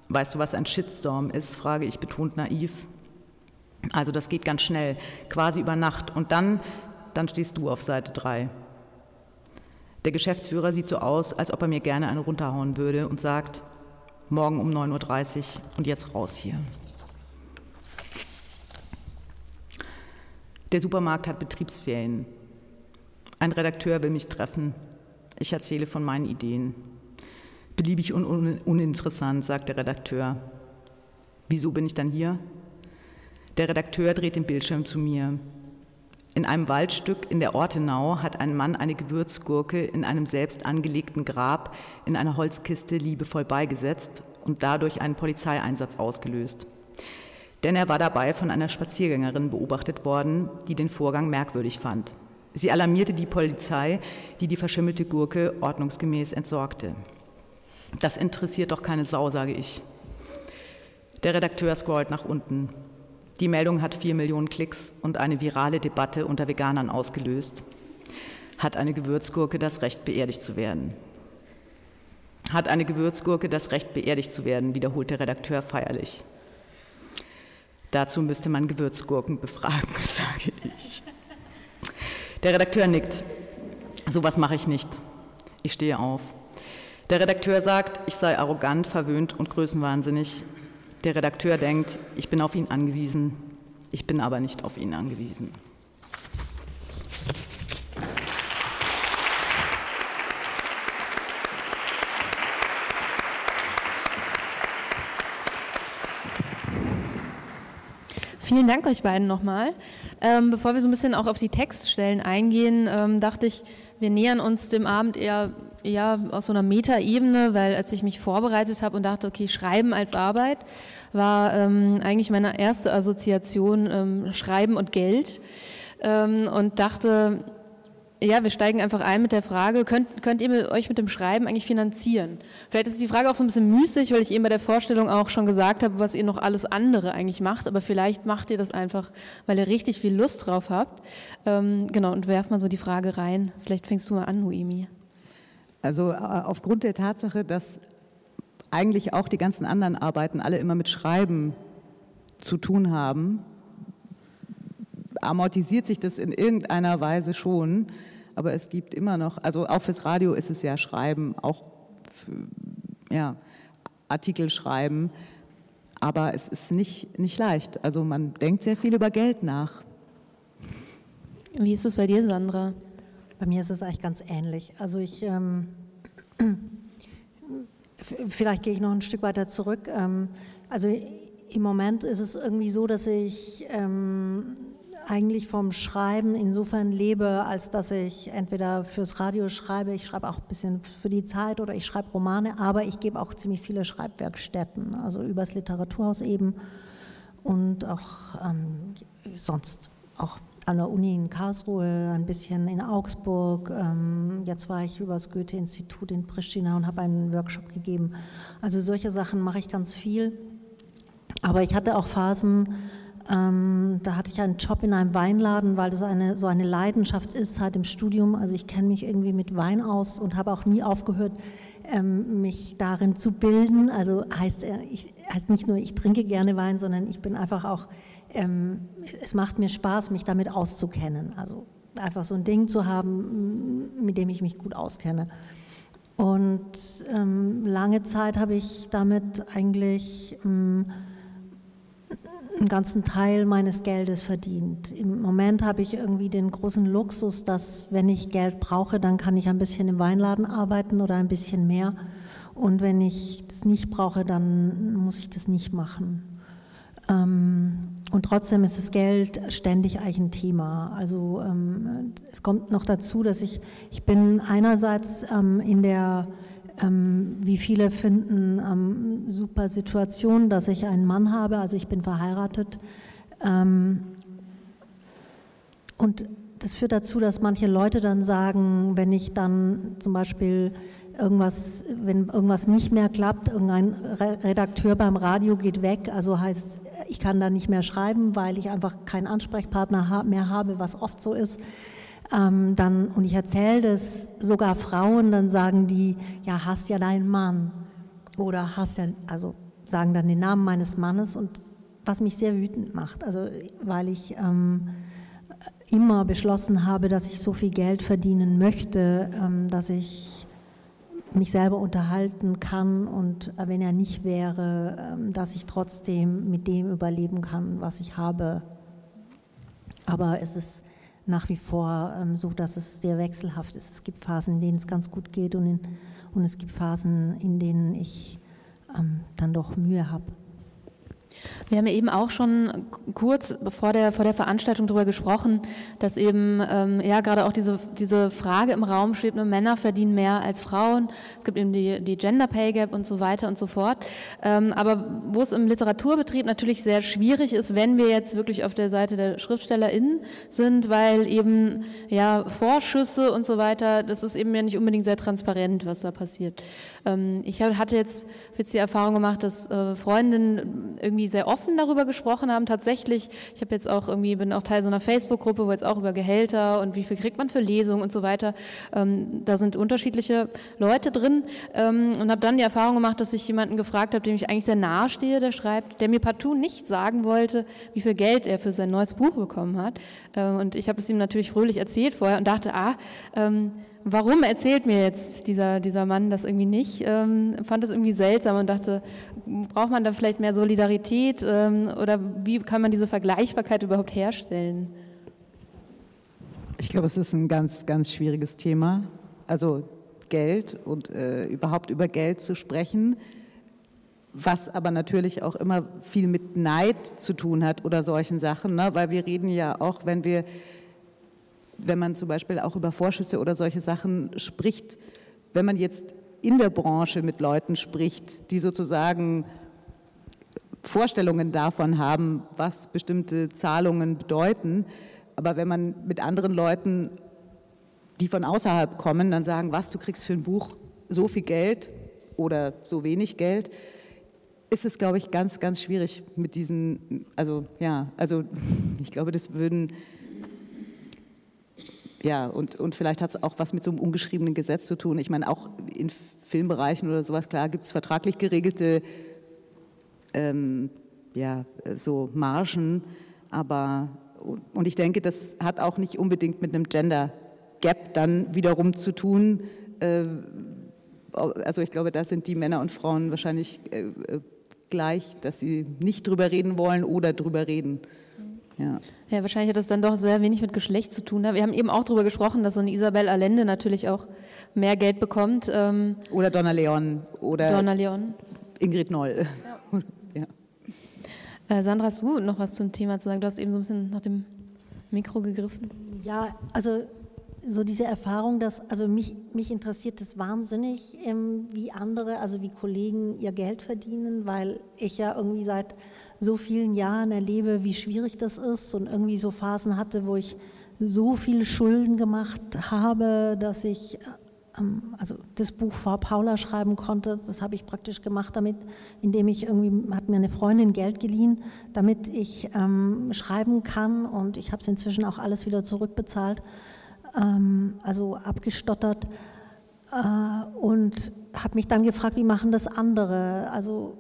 Weißt du, was ein Shitstorm ist? frage ich betont naiv. Also das geht ganz schnell, quasi über Nacht. Und dann, dann stehst du auf Seite 3. Der Geschäftsführer sieht so aus, als ob er mir gerne eine runterhauen würde und sagt, morgen um 9.30 Uhr und jetzt raus hier. Der Supermarkt hat Betriebsferien. Ein Redakteur will mich treffen. Ich erzähle von meinen Ideen. Beliebig und uninteressant, sagt der Redakteur. Wieso bin ich dann hier? Der Redakteur dreht den Bildschirm zu mir. In einem Waldstück in der Ortenau hat ein Mann eine Gewürzgurke in einem selbst angelegten Grab in einer Holzkiste liebevoll beigesetzt und dadurch einen Polizeieinsatz ausgelöst. Denn er war dabei von einer Spaziergängerin beobachtet worden, die den Vorgang merkwürdig fand. Sie alarmierte die Polizei, die die verschimmelte Gurke ordnungsgemäß entsorgte. Das interessiert doch keine Sau, sage ich. Der Redakteur scrollt nach unten. Die Meldung hat vier Millionen Klicks und eine virale Debatte unter Veganern ausgelöst. Hat eine Gewürzgurke das Recht, beerdigt zu werden? Hat eine Gewürzgurke das Recht, beerdigt zu werden, wiederholt der Redakteur feierlich. Dazu müsste man Gewürzgurken befragen, sage ich. Der Redakteur nickt. Sowas mache ich nicht. Ich stehe auf. Der Redakteur sagt, ich sei arrogant, verwöhnt und größenwahnsinnig. Der Redakteur denkt, ich bin auf ihn angewiesen. Ich bin aber nicht auf ihn angewiesen. Vielen Dank euch beiden nochmal. Ähm, bevor wir so ein bisschen auch auf die Textstellen eingehen, ähm, dachte ich, wir nähern uns dem Abend eher ja, aus so einer Metaebene, weil als ich mich vorbereitet habe und dachte, okay, Schreiben als Arbeit, war ähm, eigentlich meine erste Assoziation ähm, Schreiben und Geld. ähm, und dachte, ja, wir steigen einfach ein mit der Frage, könnt, könnt ihr euch mit dem Schreiben eigentlich finanzieren? Vielleicht ist die Frage auch so ein bisschen müßig, weil ich eben bei der Vorstellung auch schon gesagt habe, was ihr noch alles andere eigentlich macht, aber vielleicht macht ihr das einfach, weil ihr richtig viel Lust drauf habt. Ähm, genau, und werft mal so die Frage rein. Vielleicht fängst du mal an, Noemi. Also äh, aufgrund der Tatsache, dass eigentlich auch die ganzen anderen Arbeiten alle immer mit Schreiben zu tun haben, amortisiert sich das in irgendeiner Weise schon. Aber es gibt immer noch, also auch fürs Radio ist es ja Schreiben, auch für, ja, Artikel schreiben. Aber es ist nicht, nicht leicht. Also man denkt sehr viel über Geld nach. Wie ist es bei dir, Sandra? Bei mir ist es eigentlich ganz ähnlich. Also ich, ähm, vielleicht gehe ich noch ein Stück weiter zurück. Ähm, also im Moment ist es irgendwie so, dass ich ähm, eigentlich vom Schreiben insofern lebe, als dass ich entweder fürs Radio schreibe, ich schreibe auch ein bisschen für die Zeit oder ich schreibe Romane, aber ich gebe auch ziemlich viele Schreibwerkstätten, also übers Literaturhaus eben und auch ähm, sonst auch an der Uni in Karlsruhe, ein bisschen in Augsburg. Ähm, jetzt war ich übers Goethe-Institut in Pristina und habe einen Workshop gegeben. Also solche Sachen mache ich ganz viel. Aber ich hatte auch Phasen, ähm, da hatte ich einen Job in einem Weinladen, weil das eine, so eine Leidenschaft ist seit dem Studium. Also ich kenne mich irgendwie mit Wein aus und habe auch nie aufgehört, ähm, mich darin zu bilden. Also heißt, ich, heißt nicht nur, ich trinke gerne Wein, sondern ich bin einfach auch, ähm, es macht mir Spaß, mich damit auszukennen. Also einfach so ein Ding zu haben, mit dem ich mich gut auskenne. Und ähm, lange Zeit habe ich damit eigentlich ähm, einen ganzen Teil meines Geldes verdient. Im Moment habe ich irgendwie den großen Luxus, dass wenn ich Geld brauche, dann kann ich ein bisschen im Weinladen arbeiten oder ein bisschen mehr. Und wenn ich das nicht brauche, dann muss ich das nicht machen. Ähm, und trotzdem ist das Geld ständig eigentlich ein Thema. Also ähm, es kommt noch dazu, dass ich, ich bin einerseits ähm, in der ähm, wie viele finden, ähm, super Situation, dass ich einen Mann habe, also ich bin verheiratet. Ähm, und das führt dazu, dass manche Leute dann sagen, wenn ich dann zum Beispiel irgendwas, wenn irgendwas nicht mehr klappt, irgendein Redakteur beim Radio geht weg, also heißt, ich kann da nicht mehr schreiben, weil ich einfach keinen Ansprechpartner mehr habe, was oft so ist, ähm, dann, und ich erzähle das sogar Frauen, dann sagen die, ja, hast ja deinen Mann. Oder hast ja, also sagen dann den Namen meines Mannes und was mich sehr wütend macht, also weil ich ähm, immer beschlossen habe, dass ich so viel Geld verdienen möchte, ähm, dass ich mich selber unterhalten kann und äh, wenn er nicht wäre, ähm, dass ich trotzdem mit dem überleben kann, was ich habe. Aber es ist nach wie vor ähm, so, dass es sehr wechselhaft ist. Es gibt Phasen, in denen es ganz gut geht und, in, und es gibt Phasen, in denen ich ähm, dann doch Mühe habe. Wir haben ja eben auch schon kurz vor der, vor der Veranstaltung darüber gesprochen, dass eben ähm, ja gerade auch diese, diese Frage im Raum steht, nur Männer verdienen mehr als Frauen. Es gibt eben die, die Gender Pay Gap und so weiter und so fort. Ähm, aber wo es im Literaturbetrieb natürlich sehr schwierig ist, wenn wir jetzt wirklich auf der Seite der SchriftstellerInnen sind, weil eben ja Vorschüsse und so weiter, das ist eben ja nicht unbedingt sehr transparent, was da passiert. Ähm, ich hatte jetzt, jetzt die Erfahrung gemacht, dass äh, Freundinnen irgendwie sehr offen darüber gesprochen haben. Tatsächlich, ich habe jetzt auch irgendwie, bin auch Teil so einer Facebook-Gruppe, wo jetzt auch über Gehälter und wie viel kriegt man für Lesungen und so weiter. Ähm, da sind unterschiedliche Leute drin ähm, und habe dann die Erfahrung gemacht, dass ich jemanden gefragt habe, dem ich eigentlich sehr nahe stehe, der schreibt, der mir partout nicht sagen wollte, wie viel Geld er für sein neues Buch bekommen hat. Äh, und ich habe es ihm natürlich fröhlich erzählt vorher und dachte, ah, ähm, warum erzählt mir jetzt dieser, dieser Mann das irgendwie nicht? Ähm, fand es irgendwie seltsam und dachte, braucht man da vielleicht mehr Solidarität ähm, oder wie kann man diese Vergleichbarkeit überhaupt herstellen? Ich glaube, es ist ein ganz, ganz schwieriges Thema. Also Geld und äh, überhaupt über Geld zu sprechen, was aber natürlich auch immer viel mit Neid zu tun hat oder solchen Sachen, ne? weil wir reden ja auch, wenn wir wenn man zum Beispiel auch über Vorschüsse oder solche Sachen spricht, wenn man jetzt in der Branche mit Leuten spricht, die sozusagen Vorstellungen davon haben, was bestimmte Zahlungen bedeuten, aber wenn man mit anderen Leuten, die von außerhalb kommen, dann sagen, was, du kriegst für ein Buch so viel Geld oder so wenig Geld, ist es, glaube ich, ganz, ganz schwierig mit diesen, also ja, also ich glaube, das würden, ja, und, und vielleicht hat es auch was mit so einem ungeschriebenen Gesetz zu tun. Ich meine, auch in Filmbereichen oder sowas, klar, gibt es vertraglich geregelte ähm, ja, so Margen, aber und ich denke, das hat auch nicht unbedingt mit einem Gender Gap dann wiederum zu tun. Äh, also ich glaube, da sind die Männer und Frauen wahrscheinlich äh, äh, gleich, dass sie nicht drüber reden wollen oder drüber reden. Ja. ja, wahrscheinlich hat das dann doch sehr wenig mit Geschlecht zu tun. Wir haben eben auch darüber gesprochen, dass so eine Isabel Allende natürlich auch mehr Geld bekommt. Ähm oder Donna Leon. Oder Donna Leon. Ingrid Noll. Ja. ja. Äh, Sandra, hast du noch was zum Thema zu sagen? Du hast eben so ein bisschen nach dem Mikro gegriffen. Ja, also so diese Erfahrung, dass, also mich, mich interessiert es wahnsinnig, ähm, wie andere, also wie Kollegen ihr Geld verdienen, weil ich ja irgendwie seit so vielen Jahren erlebe, wie schwierig das ist und irgendwie so Phasen hatte, wo ich so viele Schulden gemacht habe, dass ich ähm, also das Buch vor Paula schreiben konnte. Das habe ich praktisch gemacht, damit, indem ich irgendwie hat mir eine Freundin Geld geliehen, damit ich ähm, schreiben kann und ich habe es inzwischen auch alles wieder zurückbezahlt, ähm, also abgestottert äh, und habe mich dann gefragt, wie machen das andere? Also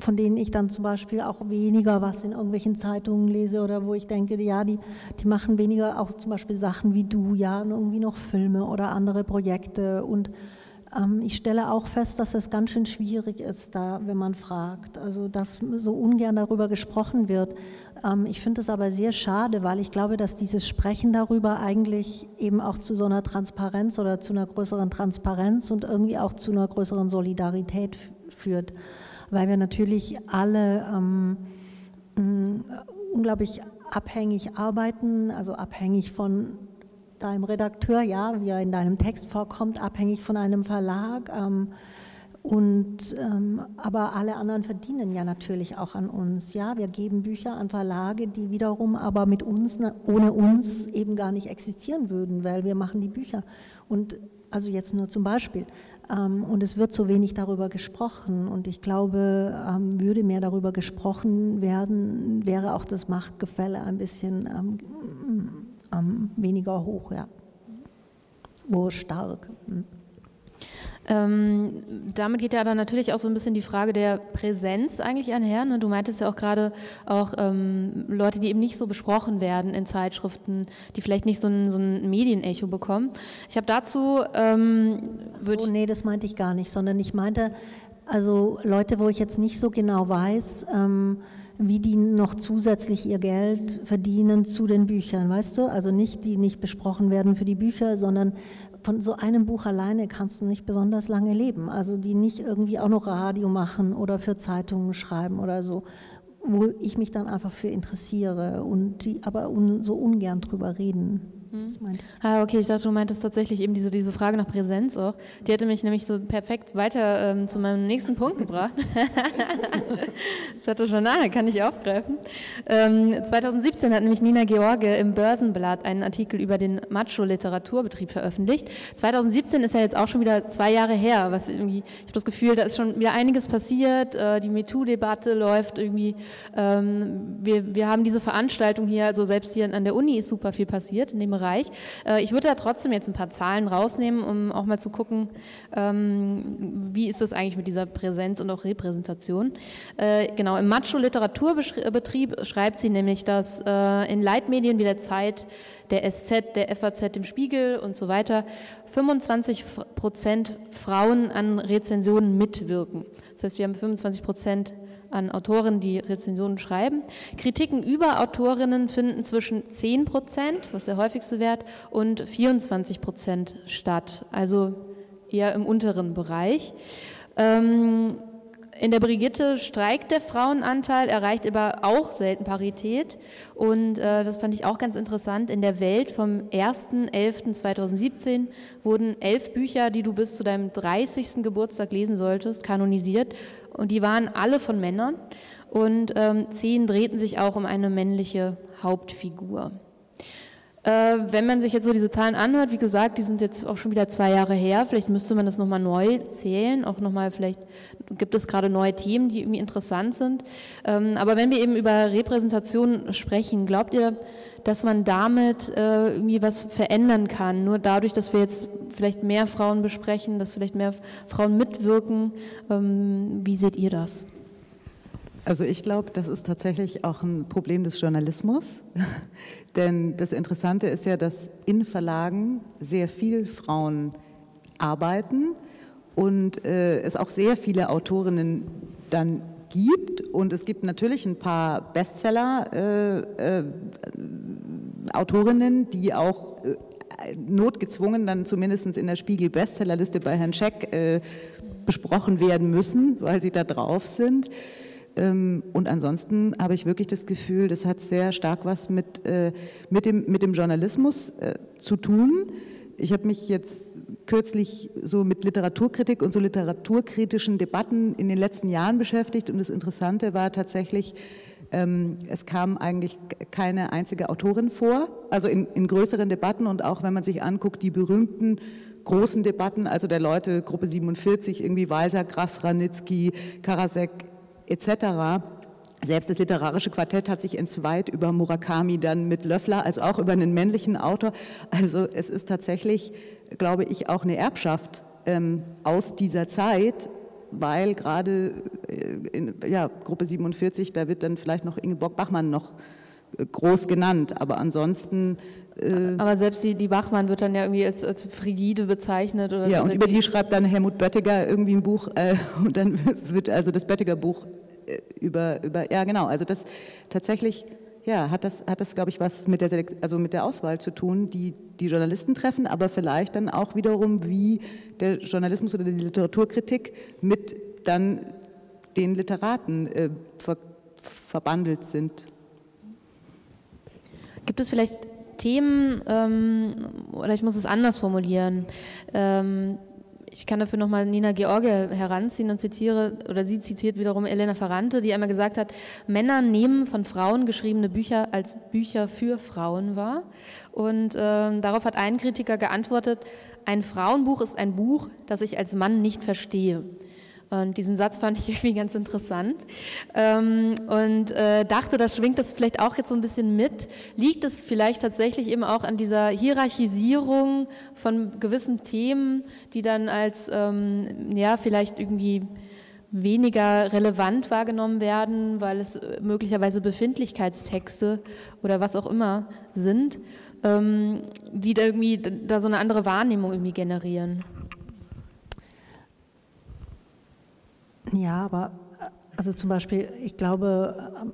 von denen ich dann zum Beispiel auch weniger was in irgendwelchen Zeitungen lese oder wo ich denke, ja, die, die machen weniger auch zum Beispiel Sachen wie du, ja, irgendwie noch Filme oder andere Projekte. Und ähm, ich stelle auch fest, dass es ganz schön schwierig ist, da, wenn man fragt. Also, dass so ungern darüber gesprochen wird. Ähm, ich finde es aber sehr schade, weil ich glaube, dass dieses Sprechen darüber eigentlich eben auch zu so einer Transparenz oder zu einer größeren Transparenz und irgendwie auch zu einer größeren Solidarität führt weil wir natürlich alle ähm, mm, unglaublich abhängig arbeiten, also abhängig von deinem Redakteur, ja, wie er in deinem Text vorkommt, abhängig von einem Verlag. Ähm, und, ähm, aber alle anderen verdienen ja natürlich auch an uns. Ja, wir geben Bücher an Verlage, die wiederum aber mit uns, ohne uns eben gar nicht existieren würden, weil wir machen die Bücher. Und also jetzt nur zum Beispiel. Ähm, und es wird so wenig darüber gesprochen. Und ich glaube, ähm, würde mehr darüber gesprochen werden, wäre auch das Machtgefälle ein bisschen ähm, weniger hoch, ja. Wo stark. Hm. Ähm, damit geht ja dann natürlich auch so ein bisschen die Frage der Präsenz eigentlich einher. Ne? Du meintest ja auch gerade auch ähm, Leute, die eben nicht so besprochen werden in Zeitschriften, die vielleicht nicht so ein, so ein Medienecho bekommen. Ich habe dazu... Ähm, so, nee, das meinte ich gar nicht, sondern ich meinte, also Leute, wo ich jetzt nicht so genau weiß, ähm, wie die noch zusätzlich ihr Geld verdienen zu den Büchern, weißt du? Also nicht, die nicht besprochen werden für die Bücher, sondern von so einem Buch alleine kannst du nicht besonders lange leben. Also die nicht irgendwie auch noch Radio machen oder für Zeitungen schreiben oder so, wo ich mich dann einfach für interessiere und die aber un, so ungern drüber reden. Hm. Ah, okay, ich dachte, du meintest tatsächlich eben diese, diese Frage nach Präsenz auch. Die hätte mich nämlich so perfekt weiter ähm, zu meinem nächsten Punkt gebracht. das hatte schon nahe, kann ich aufgreifen. Ähm, 2017 hat nämlich Nina George im Börsenblatt einen Artikel über den Macho-Literaturbetrieb veröffentlicht. 2017 ist ja jetzt auch schon wieder zwei Jahre her, was irgendwie, ich habe das Gefühl, da ist schon wieder einiges passiert. Äh, die MeToo-Debatte läuft irgendwie. Ähm, wir, wir haben diese Veranstaltung hier, also selbst hier an der Uni ist super viel passiert in dem Bereich. Äh, ich würde da trotzdem jetzt ein paar Zahlen rausnehmen, um auch mal zu gucken, ähm, wie ist das eigentlich mit dieser Präsenz und auch Repräsentation. Äh, genau, im Macho-Literaturbetrieb schreibt sie nämlich, dass äh, in Leitmedien wie der Zeit, der SZ, der FAZ, dem Spiegel und so weiter 25 Prozent Frauen an Rezensionen mitwirken. Das heißt, wir haben 25 Prozent an Autoren, die Rezensionen schreiben. Kritiken über Autorinnen finden zwischen 10 Prozent, was der häufigste Wert, und 24 Prozent statt, also eher im unteren Bereich. Ähm, in der Brigitte streikt der Frauenanteil, erreicht aber auch selten Parität. Und äh, das fand ich auch ganz interessant. In der Welt vom 1.11.2017 wurden elf Bücher, die du bis zu deinem 30. Geburtstag lesen solltest, kanonisiert. Und die waren alle von Männern. Und ähm, zehn drehten sich auch um eine männliche Hauptfigur. Äh, wenn man sich jetzt so diese Zahlen anhört, wie gesagt, die sind jetzt auch schon wieder zwei Jahre her, vielleicht müsste man das nochmal neu zählen, auch nochmal, vielleicht gibt es gerade neue Themen, die irgendwie interessant sind. Ähm, aber wenn wir eben über Repräsentation sprechen, glaubt ihr, dass man damit äh, irgendwie was verändern kann? Nur dadurch, dass wir jetzt vielleicht mehr Frauen besprechen, dass vielleicht mehr Frauen mitwirken. Ähm, wie seht ihr das? Also ich glaube, das ist tatsächlich auch ein Problem des Journalismus. Denn das Interessante ist ja, dass in Verlagen sehr viel Frauen arbeiten und äh, es auch sehr viele Autorinnen dann gibt. Und es gibt natürlich ein paar Bestseller, äh, äh, Autorinnen, die auch äh, notgezwungen dann zumindest in der Spiegel-Bestsellerliste bei Herrn Scheck äh, besprochen werden müssen, weil sie da drauf sind. Ähm, und ansonsten habe ich wirklich das Gefühl, das hat sehr stark was mit, äh, mit, dem, mit dem Journalismus äh, zu tun. Ich habe mich jetzt kürzlich so mit Literaturkritik und so literaturkritischen Debatten in den letzten Jahren beschäftigt und das Interessante war tatsächlich, ähm, es kam eigentlich keine einzige Autorin vor, also in, in größeren Debatten und auch wenn man sich anguckt, die berühmten großen Debatten, also der Leute, Gruppe 47, irgendwie Walser, Grass, Ranitzky, Karasek etc., selbst das literarische Quartett hat sich entzweit über Murakami dann mit Löffler, also auch über einen männlichen Autor. Also es ist tatsächlich, glaube ich, auch eine Erbschaft ähm, aus dieser Zeit, weil gerade äh, in ja, Gruppe 47, da wird dann vielleicht noch Ingeborg Bachmann noch groß genannt, aber ansonsten. Äh aber selbst die, die Bachmann wird dann ja irgendwie als, als frigide bezeichnet. Oder ja, und über die schreibt dann Helmut Böttiger irgendwie ein Buch äh, und dann wird also das Böttiger Buch äh, über, über, ja genau, also das tatsächlich ja, hat das, hat das glaube ich, was mit der, Selekt also mit der Auswahl zu tun, die die Journalisten treffen, aber vielleicht dann auch wiederum, wie der Journalismus oder die Literaturkritik mit dann den Literaten äh, ver verbandelt sind. Gibt es vielleicht Themen, ähm, oder ich muss es anders formulieren, ähm, ich kann dafür nochmal Nina George heranziehen und zitiere, oder sie zitiert wiederum Elena Ferrante, die einmal gesagt hat, Männer nehmen von Frauen geschriebene Bücher als Bücher für Frauen wahr. Und äh, darauf hat ein Kritiker geantwortet, ein Frauenbuch ist ein Buch, das ich als Mann nicht verstehe. Und diesen Satz fand ich irgendwie ganz interessant ähm, und äh, dachte, da schwingt das vielleicht auch jetzt so ein bisschen mit. Liegt es vielleicht tatsächlich eben auch an dieser Hierarchisierung von gewissen Themen, die dann als ähm, ja vielleicht irgendwie weniger relevant wahrgenommen werden, weil es äh, möglicherweise Befindlichkeitstexte oder was auch immer sind, ähm, die da irgendwie da so eine andere Wahrnehmung irgendwie generieren. Ja, aber also zum Beispiel, ich glaube,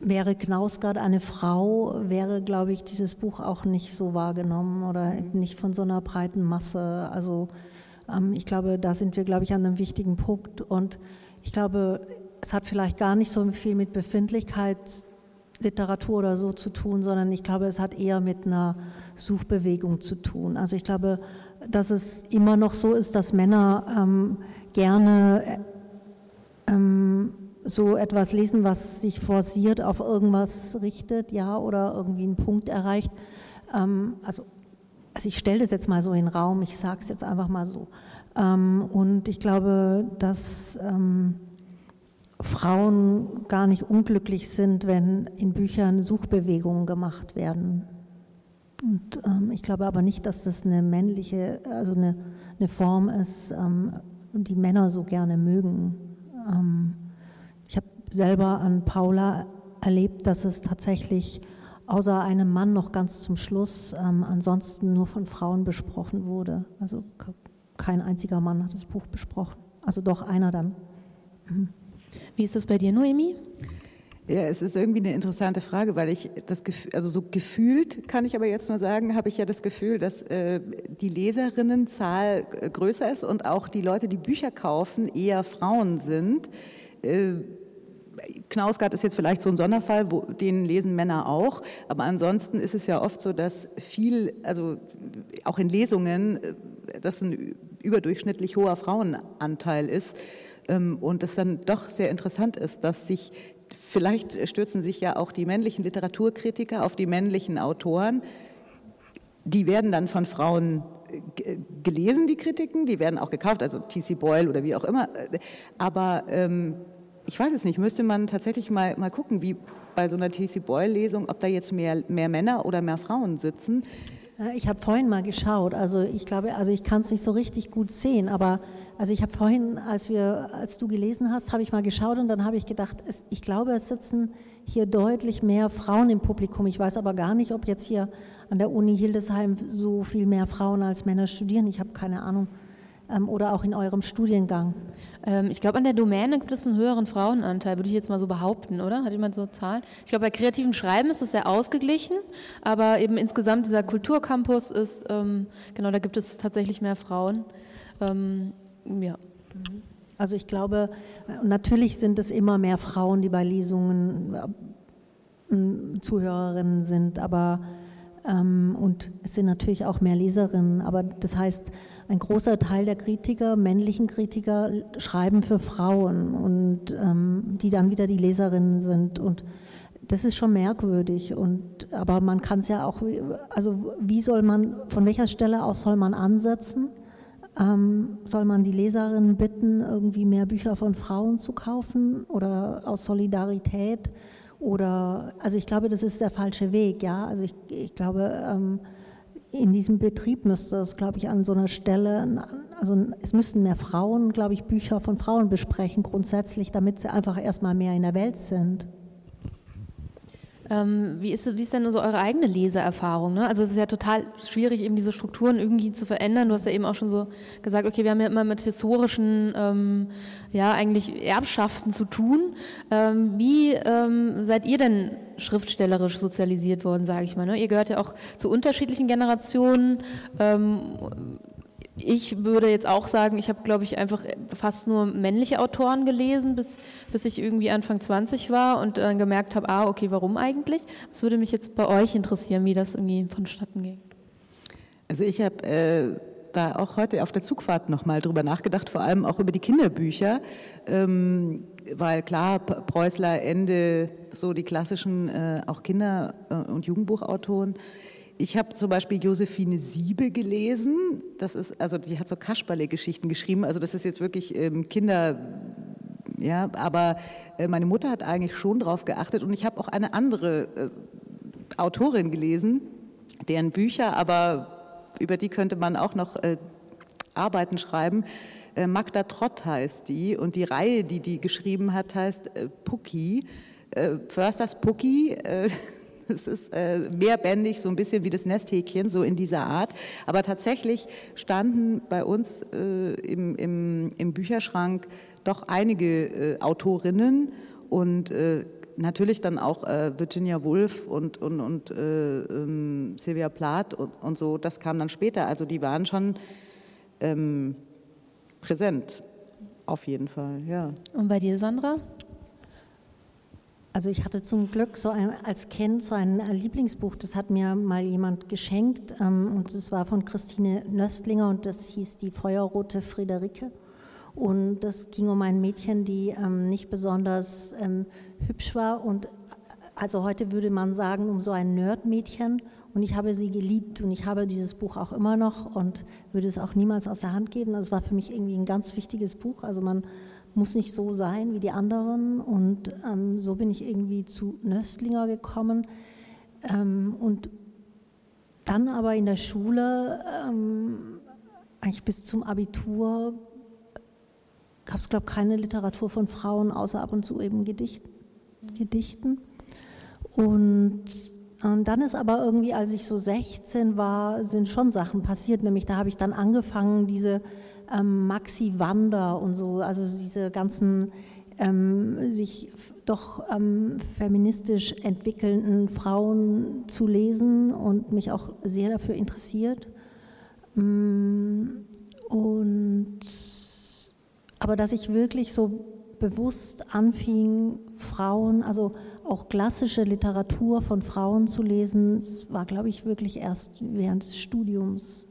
wäre Knausgard eine Frau, wäre, glaube ich, dieses Buch auch nicht so wahrgenommen oder nicht von so einer breiten Masse. Also ähm, ich glaube, da sind wir, glaube ich, an einem wichtigen Punkt. Und ich glaube, es hat vielleicht gar nicht so viel mit Befindlichkeitsliteratur oder so zu tun, sondern ich glaube, es hat eher mit einer Suchbewegung zu tun. Also ich glaube, dass es immer noch so ist, dass Männer ähm, gerne ähm, so etwas lesen, was sich forciert auf irgendwas richtet, ja, oder irgendwie einen Punkt erreicht. Ähm, also, also ich stelle das jetzt mal so in den Raum, ich sage es jetzt einfach mal so. Ähm, und ich glaube, dass ähm, Frauen gar nicht unglücklich sind, wenn in Büchern Suchbewegungen gemacht werden. Und ähm, ich glaube aber nicht, dass das eine männliche, also eine, eine Form ist, ähm, die Männer so gerne mögen. Ähm, ich habe selber an Paula erlebt, dass es tatsächlich außer einem Mann noch ganz zum Schluss ähm, ansonsten nur von Frauen besprochen wurde. Also kein einziger Mann hat das Buch besprochen. Also doch einer dann. Mhm. Wie ist das bei dir, Noemi? Ja, es ist irgendwie eine interessante Frage, weil ich das Gefühl, also so gefühlt kann ich aber jetzt nur sagen, habe ich ja das Gefühl, dass äh, die Leserinnenzahl äh, größer ist und auch die Leute, die Bücher kaufen, eher Frauen sind. Äh, Knausgard ist jetzt vielleicht so ein Sonderfall, wo, den lesen Männer auch, aber ansonsten ist es ja oft so, dass viel, also auch in Lesungen, äh, das ein überdurchschnittlich hoher Frauenanteil ist. Ähm, und es dann doch sehr interessant ist, dass sich vielleicht stürzen sich ja auch die männlichen Literaturkritiker auf die männlichen Autoren. Die werden dann von Frauen gelesen, die Kritiken, die werden auch gekauft, also T.C. Boyle oder wie auch immer. Aber ähm, ich weiß es nicht, müsste man tatsächlich mal, mal gucken, wie bei so einer T.C. Boyle-Lesung, ob da jetzt mehr, mehr Männer oder mehr Frauen sitzen. Ich habe vorhin mal geschaut, also ich glaube, also ich kann es nicht so richtig gut sehen, aber also ich habe vorhin, als wir, als du gelesen hast, habe ich mal geschaut und dann habe ich gedacht, es, ich glaube, es sitzen hier deutlich mehr Frauen im Publikum. Ich weiß aber gar nicht, ob jetzt hier an der Uni Hildesheim so viel mehr Frauen als Männer studieren. Ich habe keine Ahnung. Ähm, oder auch in eurem Studiengang. Ähm, ich glaube, an der Domäne gibt es einen höheren Frauenanteil, würde ich jetzt mal so behaupten, oder? Hat jemand so Zahlen? Ich glaube, bei kreativen Schreiben ist es sehr ausgeglichen, aber eben insgesamt dieser Kulturcampus ist, ähm, genau, da gibt es tatsächlich mehr Frauen. Ja. Also ich glaube, natürlich sind es immer mehr Frauen, die bei Lesungen äh, Zuhörerinnen sind, aber ähm, und es sind natürlich auch mehr Leserinnen, aber das heißt, ein großer Teil der Kritiker, männlichen Kritiker, schreiben für Frauen und ähm, die dann wieder die Leserinnen sind und das ist schon merkwürdig und aber man kann es ja auch, also wie soll man, von welcher Stelle aus soll man ansetzen? Ähm, soll man die Leserinnen bitten, irgendwie mehr Bücher von Frauen zu kaufen oder aus Solidarität? Oder, also ich glaube, das ist der falsche Weg, ja. Also ich, ich glaube, ähm, in diesem Betrieb müsste es, glaube ich, an so einer Stelle, also es müssten mehr Frauen, glaube ich, Bücher von Frauen besprechen grundsätzlich, damit sie einfach erstmal mehr in der Welt sind. Ähm, wie, ist, wie ist denn so eure eigene Leseerfahrung? Ne? Also es ist ja total schwierig, eben diese Strukturen irgendwie zu verändern. Du hast ja eben auch schon so gesagt, okay, wir haben ja immer mit historischen, ähm, ja eigentlich Erbschaften zu tun. Ähm, wie ähm, seid ihr denn schriftstellerisch sozialisiert worden, sage ich mal? Ne? Ihr gehört ja auch zu unterschiedlichen Generationen. Ich würde jetzt auch sagen, ich habe, glaube ich, einfach fast nur männliche Autoren gelesen, bis, bis ich irgendwie Anfang 20 war und dann gemerkt habe, ah, okay, warum eigentlich? Das würde mich jetzt bei euch interessieren, wie das irgendwie vonstatten ging. Also ich habe äh, da auch heute auf der Zugfahrt nochmal drüber nachgedacht, vor allem auch über die Kinderbücher, ähm, weil klar, Preußler, Ende, so die klassischen äh, auch Kinder- und Jugendbuchautoren, ich habe zum Beispiel Josephine Siebe gelesen. Das ist, also die hat so Kasperle-Geschichten geschrieben. Also das ist jetzt wirklich ähm, Kinder, ja, aber äh, meine Mutter hat eigentlich schon drauf geachtet. Und ich habe auch eine andere äh, Autorin gelesen, deren Bücher, aber über die könnte man auch noch äh, Arbeiten schreiben. Äh, Magda Trott heißt die und die Reihe, die die geschrieben hat, heißt äh, Pucki. Äh, Försters Pucki. Es ist äh, mehrbändig, so ein bisschen wie das Nesthäkchen, so in dieser Art. Aber tatsächlich standen bei uns äh, im, im, im, Bücherschrank doch einige äh, Autorinnen und äh, natürlich dann auch äh, Virginia Woolf und, und, und äh, ähm, Sylvia Plath und, und, so. Das kam dann später. Also die waren schon ähm, präsent, auf jeden Fall, ja. Und bei dir, Sandra? Also ich hatte zum Glück so ein, als Kind so ein Lieblingsbuch, das hat mir mal jemand geschenkt ähm, und es war von Christine Nöstlinger und das hieß Die Feuerrote Friederike. Und das ging um ein Mädchen, die ähm, nicht besonders ähm, hübsch war und also heute würde man sagen, um so ein Nerdmädchen. Und ich habe sie geliebt und ich habe dieses Buch auch immer noch und würde es auch niemals aus der Hand geben. Also war für mich irgendwie ein ganz wichtiges Buch. Also man muss nicht so sein wie die anderen. Und ähm, so bin ich irgendwie zu Nöstlinger gekommen. Ähm, und dann aber in der Schule, ähm, eigentlich bis zum Abitur, gab es, glaube ich, keine Literatur von Frauen, außer ab und zu eben Gedicht, Gedichten. Und ähm, dann ist aber irgendwie, als ich so 16 war, sind schon Sachen passiert. Nämlich da habe ich dann angefangen, diese ähm, Maxi Wander und so, also diese ganzen ähm, sich doch ähm, feministisch entwickelnden Frauen zu lesen und mich auch sehr dafür interessiert. Mm, und aber dass ich wirklich so bewusst anfing, Frauen, also auch klassische Literatur von Frauen zu lesen, war, glaube ich, wirklich erst während des Studiums.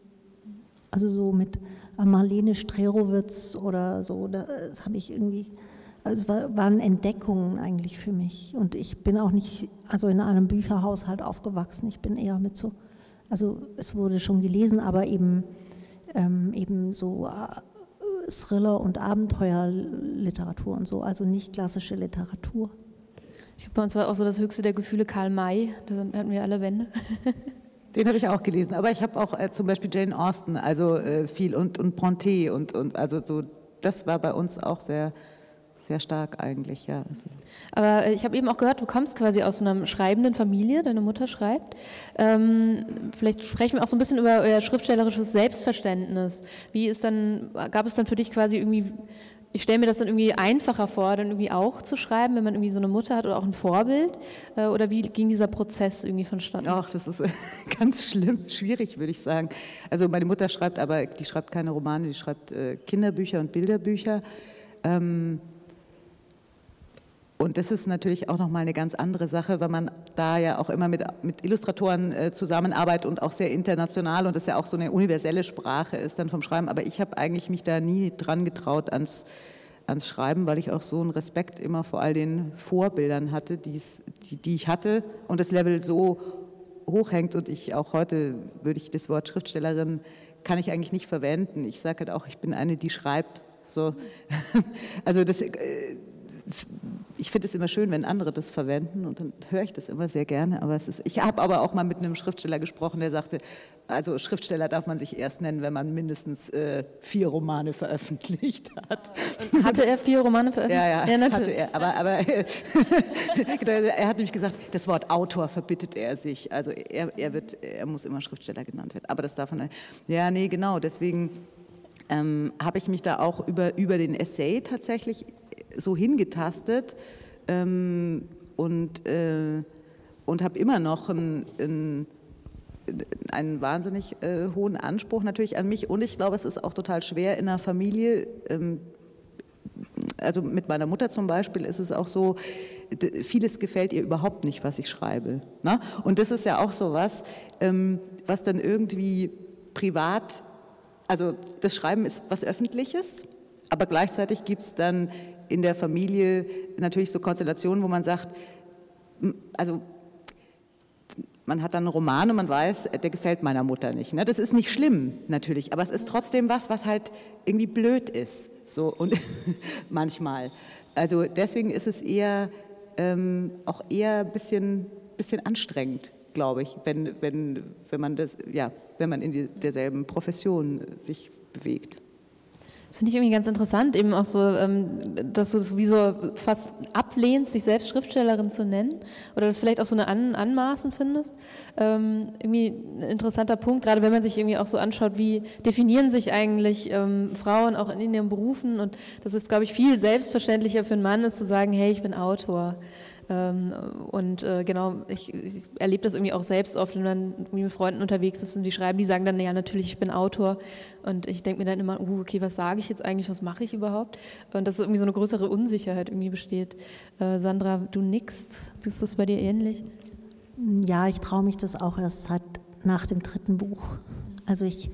Also so mit Marlene Strerowitz oder so. Das habe ich irgendwie, also es war, waren Entdeckungen eigentlich für mich. Und ich bin auch nicht, also in einem Bücherhaushalt aufgewachsen. Ich bin eher mit so, also es wurde schon gelesen, aber eben, ähm, eben so äh, Thriller und Abenteuerliteratur und so, also nicht klassische Literatur. Ich glaube, bei uns war auch so das höchste der Gefühle Karl May, da hatten wir alle Wände. Den habe ich auch gelesen, aber ich habe auch äh, zum Beispiel Jane Austen, also äh, viel und, und Bronte und, und also so, das war bei uns auch sehr, sehr stark eigentlich, ja. Also. Aber äh, ich habe eben auch gehört, du kommst quasi aus einer schreibenden Familie, deine Mutter schreibt. Ähm, vielleicht sprechen wir auch so ein bisschen über euer schriftstellerisches Selbstverständnis. Wie ist dann, gab es dann für dich quasi irgendwie ich stelle mir das dann irgendwie einfacher vor, dann irgendwie auch zu schreiben, wenn man irgendwie so eine Mutter hat oder auch ein Vorbild? Äh, oder wie ging dieser Prozess irgendwie vonstatten? Ach, das ist ganz schlimm, schwierig, würde ich sagen. Also meine Mutter schreibt aber, die schreibt keine Romane, die schreibt äh, Kinderbücher und Bilderbücher. Ähm, und das ist natürlich auch nochmal eine ganz andere Sache, weil man da ja auch immer mit, mit Illustratoren äh, zusammenarbeitet und auch sehr international und das ja auch so eine universelle Sprache ist dann vom Schreiben. Aber ich habe eigentlich mich da nie dran getraut ans, ans Schreiben, weil ich auch so einen Respekt immer vor all den Vorbildern hatte, die, die ich hatte und das Level so hochhängt und ich auch heute würde ich das Wort Schriftstellerin kann ich eigentlich nicht verwenden. Ich sage halt auch, ich bin eine, die schreibt. So. Also das äh, ich finde es immer schön, wenn andere das verwenden und dann höre ich das immer sehr gerne. Aber es ist, ich habe aber auch mal mit einem Schriftsteller gesprochen, der sagte, also Schriftsteller darf man sich erst nennen, wenn man mindestens äh, vier Romane veröffentlicht hat. Und hatte er vier Romane veröffentlicht? Ja, ja, ja natürlich. hatte er. Aber, aber genau, er hat nämlich gesagt, das Wort Autor verbittet er sich. Also er, er, wird, er muss immer Schriftsteller genannt werden. Aber das darf man. Ja, nee, genau. Deswegen ähm, habe ich mich da auch über, über den Essay tatsächlich so hingetastet ähm, und, äh, und habe immer noch einen, einen, einen wahnsinnig äh, hohen Anspruch natürlich an mich und ich glaube, es ist auch total schwer in einer Familie, ähm, also mit meiner Mutter zum Beispiel ist es auch so, vieles gefällt ihr überhaupt nicht, was ich schreibe. Ne? Und das ist ja auch so was, ähm, was dann irgendwie privat, also das Schreiben ist was Öffentliches, aber gleichzeitig gibt es dann in der Familie natürlich so Konstellationen, wo man sagt, also man hat dann einen Roman und man weiß, der gefällt meiner Mutter nicht. Ne? Das ist nicht schlimm natürlich, aber es ist trotzdem was, was halt irgendwie blöd ist. So und manchmal. Also deswegen ist es eher ähm, auch eher ein bisschen, bisschen anstrengend, glaube ich, wenn, wenn, wenn man das, ja, wenn man in die, derselben Profession sich bewegt. Das finde ich irgendwie ganz interessant, eben auch so, ähm, dass du es wie so fast ablehnst, dich selbst Schriftstellerin zu nennen oder das vielleicht auch so eine An Anmaßen findest. Ähm, irgendwie ein interessanter Punkt, gerade wenn man sich irgendwie auch so anschaut, wie definieren sich eigentlich ähm, Frauen auch in ihren Berufen und das ist, glaube ich, viel selbstverständlicher für einen Mann ist zu sagen, hey, ich bin Autor. Ähm, und äh, genau, ich, ich erlebe das irgendwie auch selbst oft, wenn man mit Freunden unterwegs ist und die schreiben, die sagen dann, ja, natürlich, ich bin Autor. Und ich denke mir dann immer, uh, okay, was sage ich jetzt eigentlich, was mache ich überhaupt? Und dass irgendwie so eine größere Unsicherheit irgendwie besteht. Äh, Sandra, du nickst, ist das bei dir ähnlich? Ja, ich traue mich das auch erst seit nach dem dritten Buch. Also ich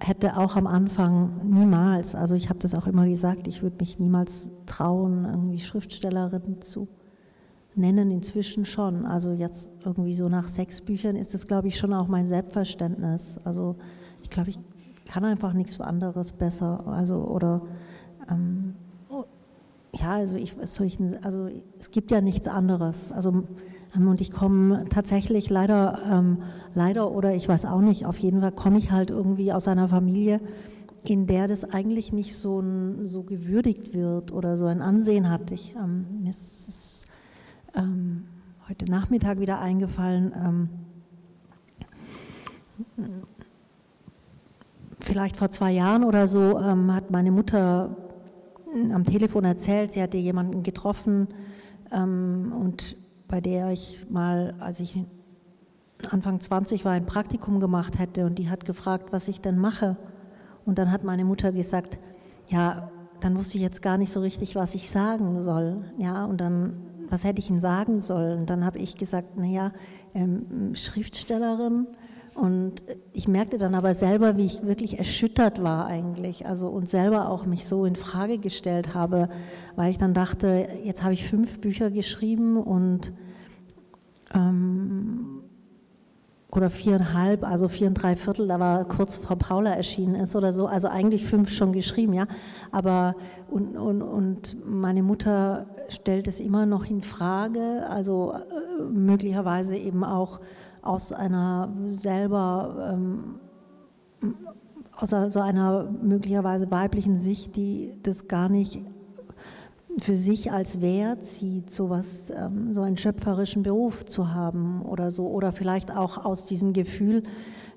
hätte auch am Anfang niemals, also ich habe das auch immer gesagt, ich würde mich niemals trauen, irgendwie Schriftstellerin zu nennen inzwischen schon. Also jetzt irgendwie so nach sechs Büchern ist das, glaube ich, schon auch mein Selbstverständnis. Also ich glaube, ich kann einfach nichts anderes besser. Also oder ähm, ja, also ich also es gibt ja nichts anderes. Also ähm, und ich komme tatsächlich leider, ähm, leider oder ich weiß auch nicht, auf jeden Fall komme ich halt irgendwie aus einer Familie, in der das eigentlich nicht so, ein, so gewürdigt wird oder so ein Ansehen hat. Ich, ähm, mir ist ähm, heute Nachmittag wieder eingefallen. Ähm, vielleicht vor zwei Jahren oder so ähm, hat meine Mutter am Telefon erzählt, sie hatte jemanden getroffen ähm, und bei der ich mal, als ich Anfang 20 war, ein Praktikum gemacht hätte und die hat gefragt, was ich denn mache. Und dann hat meine Mutter gesagt, ja, dann wusste ich jetzt gar nicht so richtig, was ich sagen soll. Ja, und dann was hätte ich Ihnen sagen sollen? Dann habe ich gesagt, naja, ähm, Schriftstellerin. Und ich merkte dann aber selber, wie ich wirklich erschüttert war eigentlich, also und selber auch mich so in Frage gestellt habe, weil ich dann dachte, jetzt habe ich fünf Bücher geschrieben und ähm, oder viereinhalb, also vier und drei Viertel, da war kurz vor Paula erschienen ist oder so, also eigentlich fünf schon geschrieben, ja, aber und, und, und meine Mutter stellt es immer noch in Frage, also äh, möglicherweise eben auch aus einer selber, ähm, aus so einer möglicherweise weiblichen Sicht, die das gar nicht für sich als Wert sieht, sowas, ähm, so einen schöpferischen Beruf zu haben oder so, oder vielleicht auch aus diesem Gefühl,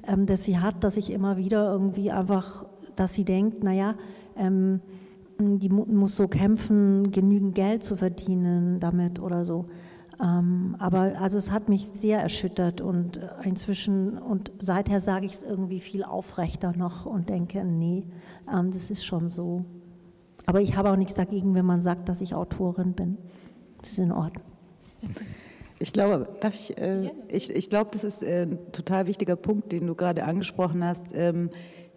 ähm, das sie hat, dass ich immer wieder irgendwie einfach, dass sie denkt, naja, ähm, die muss so kämpfen, genügend Geld zu verdienen damit oder so. Ähm, aber also es hat mich sehr erschüttert und äh, inzwischen und seither sage ich es irgendwie viel aufrechter noch und denke, nee, ähm, das ist schon so. Aber ich habe auch nichts dagegen, wenn man sagt, dass ich Autorin bin. Das ist in Ordnung. Ich glaube, darf ich, äh, ich, ich glaube, das ist äh, ein total wichtiger Punkt, den du gerade angesprochen hast. Ähm,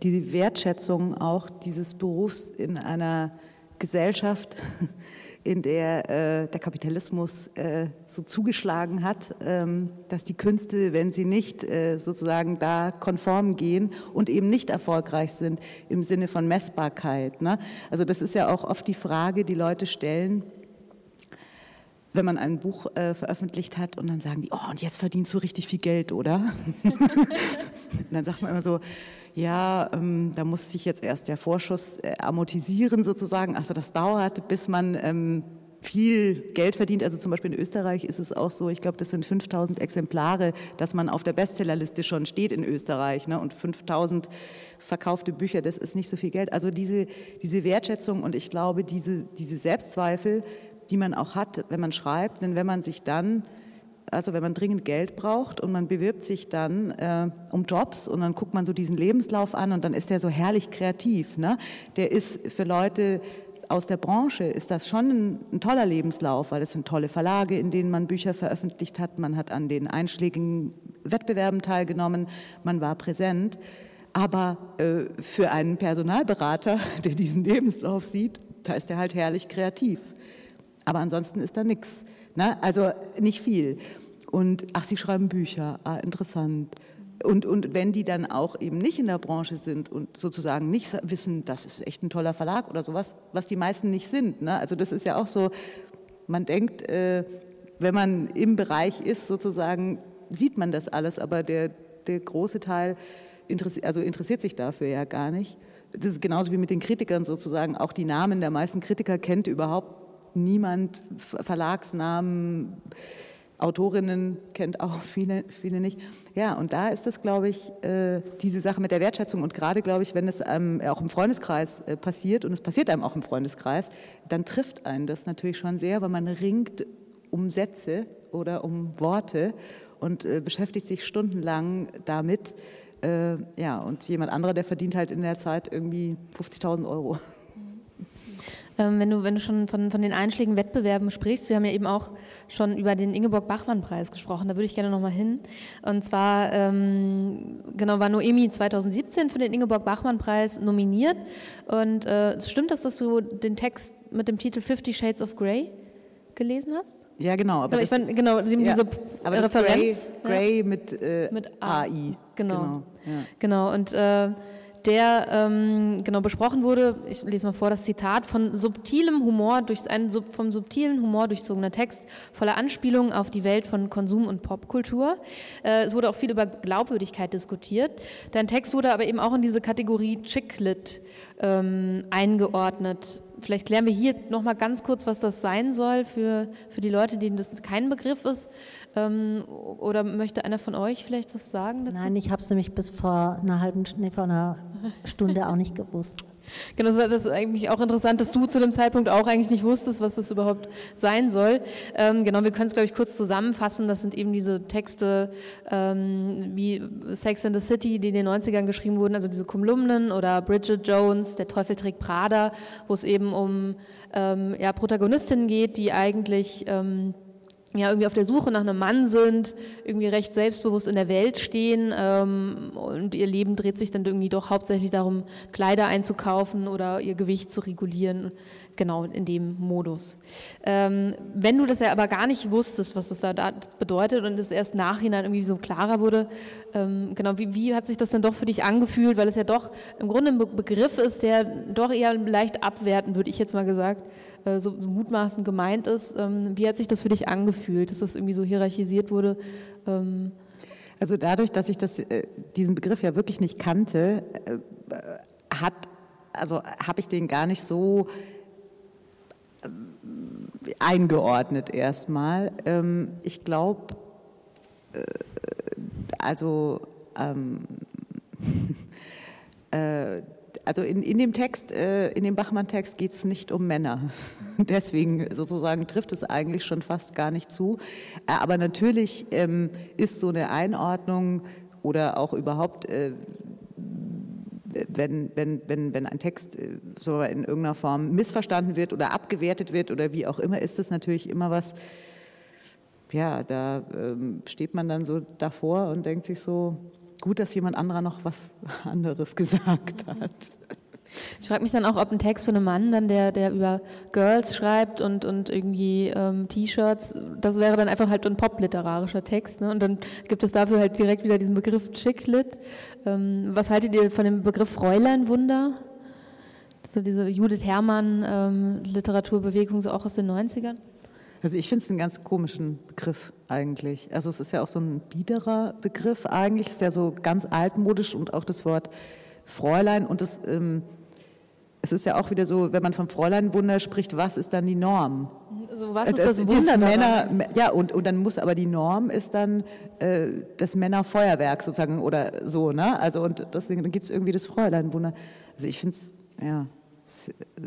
die Wertschätzung auch dieses Berufs in einer Gesellschaft, in der äh, der Kapitalismus äh, so zugeschlagen hat, ähm, dass die Künste, wenn sie nicht äh, sozusagen da konform gehen und eben nicht erfolgreich sind im Sinne von Messbarkeit. Ne? Also das ist ja auch oft die Frage, die Leute stellen, wenn man ein Buch äh, veröffentlicht hat und dann sagen die, oh, und jetzt verdienst du richtig viel Geld, oder? dann sagt man immer so, ja, ähm, da muss sich jetzt erst der Vorschuss äh, amortisieren sozusagen. Also das dauert, bis man ähm, viel Geld verdient. Also zum Beispiel in Österreich ist es auch so, ich glaube, das sind 5000 Exemplare, dass man auf der Bestsellerliste schon steht in Österreich. Ne? Und 5000 verkaufte Bücher, das ist nicht so viel Geld. Also diese, diese Wertschätzung und ich glaube, diese, diese Selbstzweifel, die man auch hat, wenn man schreibt, denn wenn man sich dann also wenn man dringend Geld braucht und man bewirbt sich dann äh, um Jobs und dann guckt man so diesen Lebenslauf an und dann ist der so herrlich kreativ. Ne? Der ist für Leute aus der Branche ist das schon ein, ein, toller Lebenslauf, weil es sind tolle Verlage, in denen man Bücher veröffentlicht hat. Man hat an den einschlägigen Wettbewerben teilgenommen, man war präsent. Aber äh, für einen Personalberater, der diesen Lebenslauf sieht, da ist er halt herrlich kreativ. Aber ansonsten ist da nichts. Ne? Also nicht viel. Und ach, Sie schreiben Bücher, ah, interessant. Und, und wenn die dann auch eben nicht in der Branche sind und sozusagen nicht wissen, das ist echt ein toller Verlag oder sowas, was die meisten nicht sind. Ne? Also das ist ja auch so, man denkt, äh, wenn man im Bereich ist, sozusagen, sieht man das alles, aber der, der große Teil interessiert, also interessiert sich dafür ja gar nicht. Das ist genauso wie mit den Kritikern sozusagen. Auch die Namen der meisten Kritiker kennt überhaupt niemand, Verlagsnamen, Autorinnen kennt auch viele, viele nicht. Ja, und da ist das, glaube ich, äh, diese Sache mit der Wertschätzung. Und gerade, glaube ich, wenn es einem auch im Freundeskreis äh, passiert, und es passiert einem auch im Freundeskreis, dann trifft einen das natürlich schon sehr, weil man ringt um Sätze oder um Worte und äh, beschäftigt sich stundenlang damit. Ja, und jemand anderer, der verdient halt in der Zeit irgendwie 50.000 Euro. Ähm, wenn, du, wenn du schon von, von den einschlägigen Wettbewerben sprichst, wir haben ja eben auch schon über den Ingeborg-Bachmann-Preis gesprochen, da würde ich gerne nochmal hin. Und zwar, ähm, genau, war Noemi 2017 für den Ingeborg-Bachmann-Preis nominiert. Und äh, stimmt das, dass du den Text mit dem Titel Fifty Shades of Grey gelesen hast? Ja, genau. Aber das, meine, genau, ja, diese aber Referenz. Grey, Grey mit, äh, mit AI. Genau. Genau, ja. genau. und äh, der ähm, genau besprochen wurde. Ich lese mal vor das Zitat von subtilem Humor durch ein vom subtilen Humor durchzogener Text voller Anspielungen auf die Welt von Konsum und Popkultur. Äh, es wurde auch viel über Glaubwürdigkeit diskutiert. Dein Text wurde aber eben auch in diese Kategorie Chicklit ähm, eingeordnet. Vielleicht klären wir hier noch mal ganz kurz, was das sein soll für, für die Leute, denen das kein Begriff ist. Ähm, oder möchte einer von euch vielleicht was sagen dazu? Nein, ich habe es nämlich bis vor einer halben nee, vor einer Stunde auch nicht gewusst. Genau, das war das eigentlich auch interessant, dass du zu dem Zeitpunkt auch eigentlich nicht wusstest, was das überhaupt sein soll. Ähm, genau, wir können es, glaube ich, kurz zusammenfassen. Das sind eben diese Texte ähm, wie Sex in the City, die in den 90ern geschrieben wurden, also diese Kolumnen oder Bridget Jones, Der Teufel trägt Prada, wo es eben um ähm, ja, Protagonistinnen geht, die eigentlich ähm, ja, irgendwie auf der Suche nach einem Mann sind, irgendwie recht selbstbewusst in der Welt stehen ähm, und ihr Leben dreht sich dann irgendwie doch hauptsächlich darum, Kleider einzukaufen oder ihr Gewicht zu regulieren, genau in dem Modus. Ähm, wenn du das ja aber gar nicht wusstest, was das da bedeutet und es erst nachhinein irgendwie so klarer wurde, ähm, genau, wie, wie hat sich das dann doch für dich angefühlt, weil es ja doch im Grunde ein Begriff ist, der doch eher leicht abwerten, würde ich jetzt mal gesagt, so, so mutmaßend gemeint ist. Ähm, wie hat sich das für dich angefühlt, dass das irgendwie so hierarchisiert wurde? Ähm also dadurch, dass ich das, äh, diesen Begriff ja wirklich nicht kannte, äh, hat, also habe ich den gar nicht so eingeordnet erstmal. Ähm, ich glaube, also ähm, äh, also in, in dem Text, äh, in dem Bachmann-Text geht es nicht um Männer. Deswegen sozusagen trifft es eigentlich schon fast gar nicht zu. Äh, aber natürlich ähm, ist so eine Einordnung oder auch überhaupt, äh, wenn, wenn, wenn, wenn ein Text äh, in irgendeiner Form missverstanden wird oder abgewertet wird oder wie auch immer, ist es natürlich immer was, ja, da ähm, steht man dann so davor und denkt sich so, gut, dass jemand anderer noch was anderes gesagt hat. Ich frage mich dann auch, ob ein Text von einem Mann, dann der, der über Girls schreibt und, und irgendwie ähm, T-Shirts, das wäre dann einfach halt ein popliterarischer Text. Ne? Und dann gibt es dafür halt direkt wieder diesen Begriff Chicklit. Ähm, was haltet ihr von dem Begriff Fräuleinwunder? So diese Judith Herrmann ähm, Literaturbewegung, so auch aus den 90ern? Also ich finde es einen ganz komischen Begriff eigentlich. Also es ist ja auch so ein biederer Begriff eigentlich, ist ja so ganz altmodisch und auch das Wort Fräulein und das, ähm, es ist ja auch wieder so, wenn man vom Fräuleinwunder spricht, was ist dann die Norm? Also was ist das, das Wunder Männer, Ja, und, und dann muss aber die Norm ist dann äh, das Männerfeuerwerk sozusagen oder so, ne? Also und deswegen dann gibt es irgendwie das Fräuleinwunder. Also ich finde es, ja,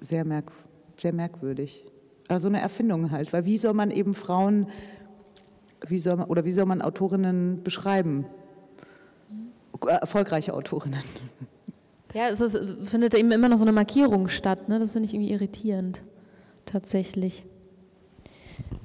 sehr, merk, sehr merkwürdig so eine Erfindung halt. Weil wie soll man eben Frauen, wie soll man, oder wie soll man Autorinnen beschreiben? Äh, erfolgreiche Autorinnen. Ja, es ist, findet eben immer noch so eine Markierung statt. Ne? Das finde ich irgendwie irritierend, tatsächlich.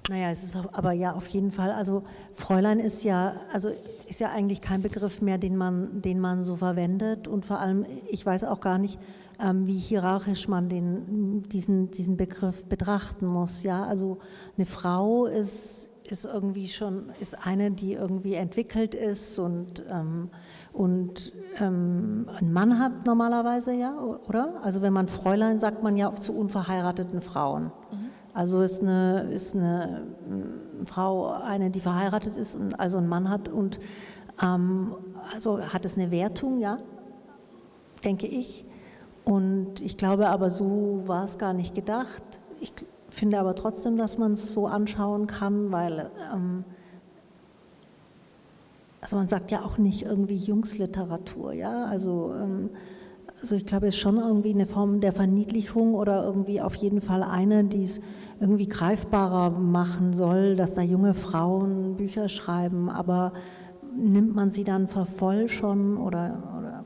Naja, es ist aber ja auf jeden Fall, also Fräulein ist ja, also ist ja eigentlich kein Begriff mehr, den man, den man so verwendet und vor allem, ich weiß auch gar nicht, wie hierarchisch man den, diesen, diesen Begriff betrachten muss. Ja, also eine Frau ist, ist irgendwie schon, ist eine, die irgendwie entwickelt ist und, ähm, und ähm, ein Mann hat normalerweise ja, oder? Also wenn man Fräulein sagt man ja zu unverheirateten Frauen. Mhm. Also ist eine, ist eine mm, Frau eine, die verheiratet ist und also einen Mann hat und ähm, also hat es eine Wertung, ja, denke ich. Und ich glaube aber, so war es gar nicht gedacht. Ich finde aber trotzdem, dass man es so anschauen kann, weil ähm, also man sagt ja auch nicht irgendwie Jungsliteratur, ja, also ähm, also ich glaube, es ist schon irgendwie eine Form der Verniedlichung oder irgendwie auf jeden Fall eine, die es irgendwie greifbarer machen soll, dass da junge Frauen Bücher schreiben, aber nimmt man sie dann für voll schon oder, oder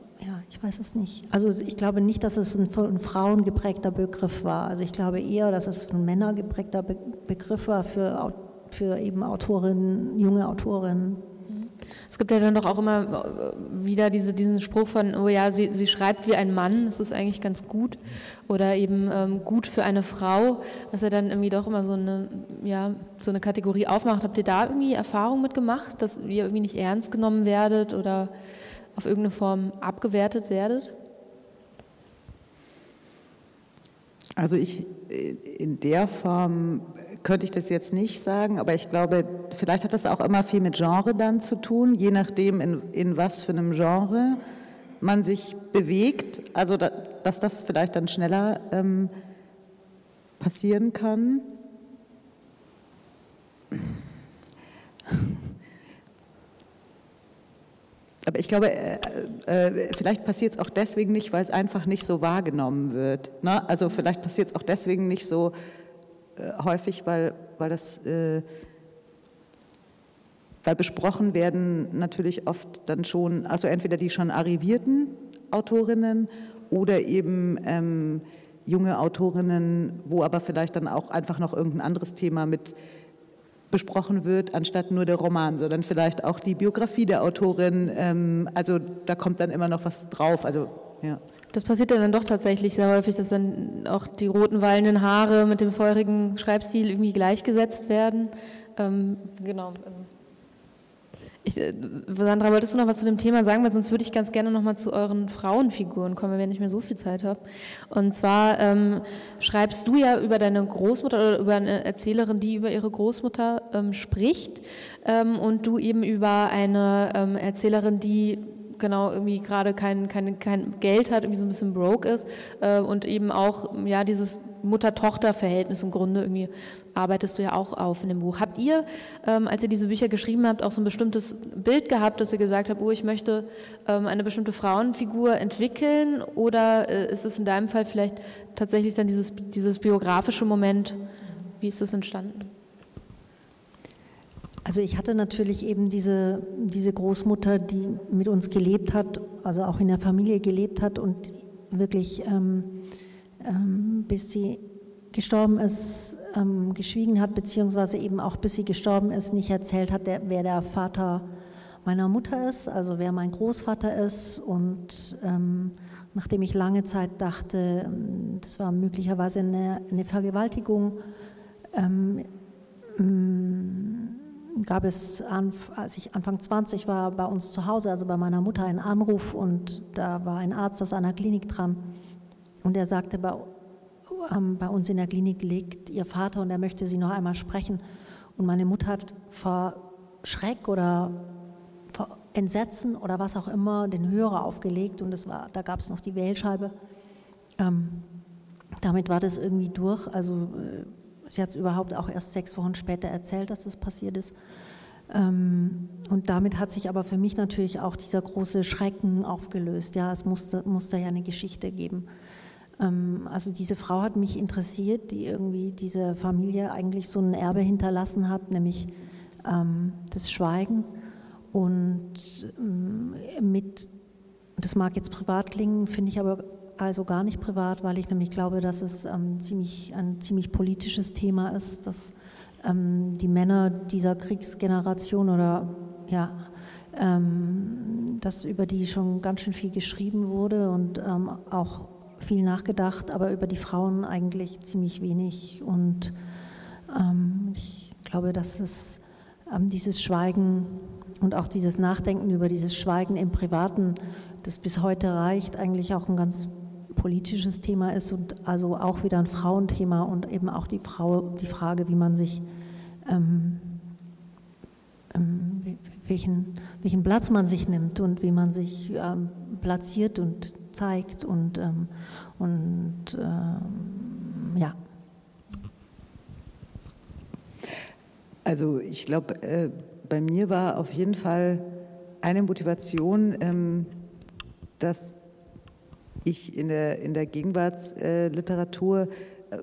ich weiß es nicht. Also ich glaube nicht, dass es ein von Frauen geprägter Begriff war. Also ich glaube eher, dass es ein Männer geprägter Begriff war für, für eben Autorinnen, junge Autorinnen. Es gibt ja dann doch auch immer äh, wieder diese, diesen Spruch von, oh ja, sie, sie schreibt wie ein Mann, das ist eigentlich ganz gut. Oder eben ähm, gut für eine Frau, was ja dann irgendwie doch immer so eine, ja, so eine Kategorie aufmacht. Habt ihr da irgendwie Erfahrung mitgemacht, dass ihr irgendwie nicht ernst genommen werdet oder auf irgendeine Form abgewertet werdet? Also ich äh, in der Form könnte ich das jetzt nicht sagen, aber ich glaube, vielleicht hat das auch immer viel mit Genre dann zu tun, je nachdem, in, in was für einem Genre man sich bewegt. Also, da, dass das vielleicht dann schneller ähm, passieren kann. Aber ich glaube, äh, äh, vielleicht passiert es auch deswegen nicht, weil es einfach nicht so wahrgenommen wird. Ne? Also vielleicht passiert es auch deswegen nicht so äh, häufig, weil, weil das äh, weil besprochen werden natürlich oft dann schon, also entweder die schon arrivierten Autorinnen oder eben ähm, junge Autorinnen, wo aber vielleicht dann auch einfach noch irgendein anderes Thema mit besprochen wird, anstatt nur der Roman, sondern vielleicht auch die Biografie der Autorin. Ähm, also da kommt dann immer noch was drauf. Also ja. Das passiert dann doch tatsächlich sehr häufig, dass dann auch die roten wallenden Haare mit dem feurigen Schreibstil irgendwie gleichgesetzt werden. Ähm, genau. Also ich, äh, Sandra, wolltest du noch was zu dem Thema sagen? Weil sonst würde ich ganz gerne noch mal zu euren Frauenfiguren kommen, wenn ich nicht mehr so viel Zeit habe. Und zwar ähm, schreibst du ja über deine Großmutter oder über eine Erzählerin, die über ihre Großmutter ähm, spricht. Ähm, und du eben über eine ähm, Erzählerin, die genau irgendwie gerade kein, kein, kein Geld hat, irgendwie so ein bisschen broke ist äh, und eben auch ja dieses Mutter-Tochter-Verhältnis im Grunde irgendwie arbeitest du ja auch auf in dem Buch. Habt ihr, ähm, als ihr diese Bücher geschrieben habt, auch so ein bestimmtes Bild gehabt, dass ihr gesagt habt, oh, ich möchte ähm, eine bestimmte Frauenfigur entwickeln oder äh, ist es in deinem Fall vielleicht tatsächlich dann dieses, dieses biografische Moment? Wie ist das entstanden? Also ich hatte natürlich eben diese, diese Großmutter, die mit uns gelebt hat, also auch in der Familie gelebt hat und wirklich ähm, ähm, bis sie gestorben ist, ähm, geschwiegen hat, beziehungsweise eben auch bis sie gestorben ist, nicht erzählt hat, der, wer der Vater meiner Mutter ist, also wer mein Großvater ist. Und ähm, nachdem ich lange Zeit dachte, ähm, das war möglicherweise eine, eine Vergewaltigung, ähm, gab es, als ich Anfang 20 war, bei uns zu Hause, also bei meiner Mutter, einen Anruf und da war ein Arzt aus einer Klinik dran und er sagte, bei, ähm, bei uns in der Klinik liegt Ihr Vater und er möchte Sie noch einmal sprechen. Und meine Mutter hat vor Schreck oder vor Entsetzen oder was auch immer den Hörer aufgelegt und es war, da gab es noch die Wählscheibe. Ähm, damit war das irgendwie durch. Also äh, Sie hat es überhaupt auch erst sechs Wochen später erzählt, dass das passiert ist. Ähm, und damit hat sich aber für mich natürlich auch dieser große Schrecken aufgelöst. Ja, es musste, musste ja eine Geschichte geben. Ähm, also diese Frau hat mich interessiert, die irgendwie diese Familie eigentlich so ein Erbe hinterlassen hat, nämlich ähm, das Schweigen. Und mit, das mag jetzt privat klingen, finde ich aber also gar nicht privat, weil ich nämlich glaube, dass es ähm, ziemlich, ein ziemlich politisches Thema ist, dass ähm, die Männer dieser Kriegsgeneration oder ja, ähm, dass über die schon ganz schön viel geschrieben wurde und ähm, auch viel nachgedacht, aber über die Frauen eigentlich ziemlich wenig. Und ähm, ich glaube, dass es ähm, dieses Schweigen und auch dieses Nachdenken über dieses Schweigen im Privaten, das bis heute reicht, eigentlich auch ein ganz politisches Thema ist und also auch wieder ein Frauenthema und eben auch die, Frau, die Frage, wie man sich, ähm, ähm, welchen, welchen Platz man sich nimmt und wie man sich ähm, platziert und zeigt und, ähm, und ähm, ja. Also ich glaube, äh, bei mir war auf jeden Fall eine Motivation, ähm, dass ich in der, in der Gegenwartsliteratur äh,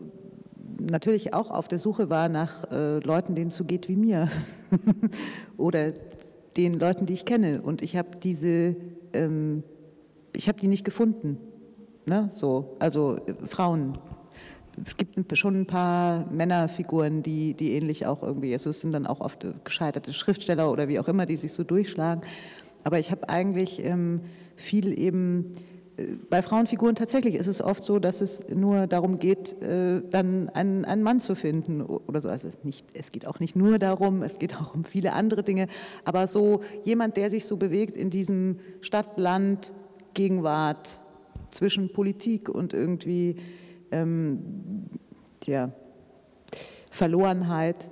natürlich auch auf der Suche war nach äh, Leuten, denen es so geht wie mir oder den Leuten, die ich kenne. Und ich habe diese, ähm, ich habe die nicht gefunden. Ne? So, also äh, Frauen. Es gibt schon ein paar Männerfiguren, die, die ähnlich auch irgendwie, also es sind dann auch oft gescheiterte Schriftsteller oder wie auch immer, die sich so durchschlagen. Aber ich habe eigentlich ähm, viel eben bei Frauenfiguren tatsächlich ist es oft so, dass es nur darum geht, äh, dann einen, einen Mann zu finden oder so. Also nicht, es geht auch nicht nur darum, es geht auch um viele andere Dinge. Aber so jemand, der sich so bewegt in diesem Stadt-Land, Gegenwart, zwischen Politik und irgendwie ähm, ja, Verlorenheit.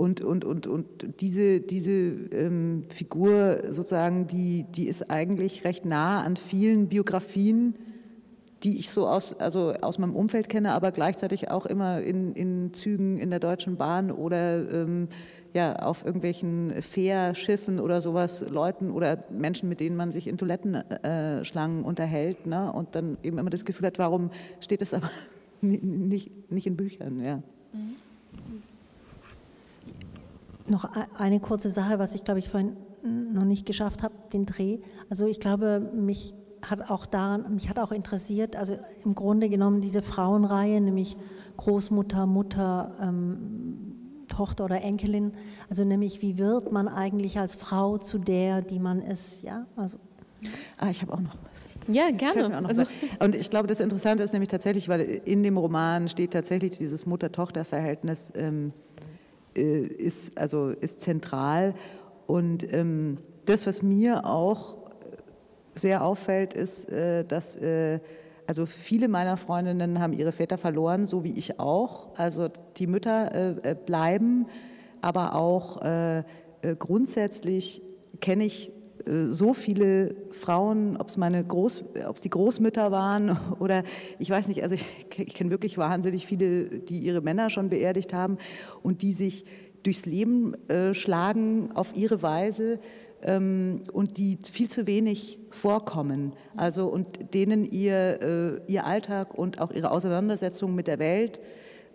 Und, und, und, und diese, diese ähm, Figur sozusagen, die, die ist eigentlich recht nah an vielen Biografien, die ich so aus, also aus meinem Umfeld kenne, aber gleichzeitig auch immer in, in Zügen in der Deutschen Bahn oder ähm, ja, auf irgendwelchen Fährschiffen oder sowas Leuten oder Menschen, mit denen man sich in Toilettenschlangen äh, unterhält ne? und dann eben immer das Gefühl hat, warum steht das aber nicht, nicht in Büchern. Ja. Mhm. Noch eine kurze Sache, was ich glaube ich vorhin noch nicht geschafft habe, den Dreh. Also ich glaube, mich hat auch daran, mich hat auch interessiert, also im Grunde genommen diese Frauenreihe, nämlich Großmutter, Mutter, ähm, Tochter oder Enkelin, also nämlich wie wird man eigentlich als Frau zu der, die man ist, ja, also Ah, ich habe auch noch was. Ja, gerne. Also und ich glaube, das Interessante ist nämlich tatsächlich, weil in dem Roman steht tatsächlich dieses Mutter-Tochter-Verhältnis ähm, äh, ist, also ist zentral. Und ähm, das, was mir auch sehr auffällt, ist, äh, dass äh, also viele meiner Freundinnen haben ihre Väter verloren, so wie ich auch. Also die Mütter äh, äh bleiben, aber auch äh, grundsätzlich kenne ich äh, so viele Frauen, ob es meine Groß, ob es die Großmütter waren oder ich weiß nicht, also ich, ich kenne wirklich wahnsinnig viele, die ihre Männer schon beerdigt haben und die sich durchs Leben äh, schlagen auf ihre Weise ähm, und die viel zu wenig vorkommen. Also und denen ihr, äh, ihr Alltag und auch ihre Auseinandersetzung mit der Welt,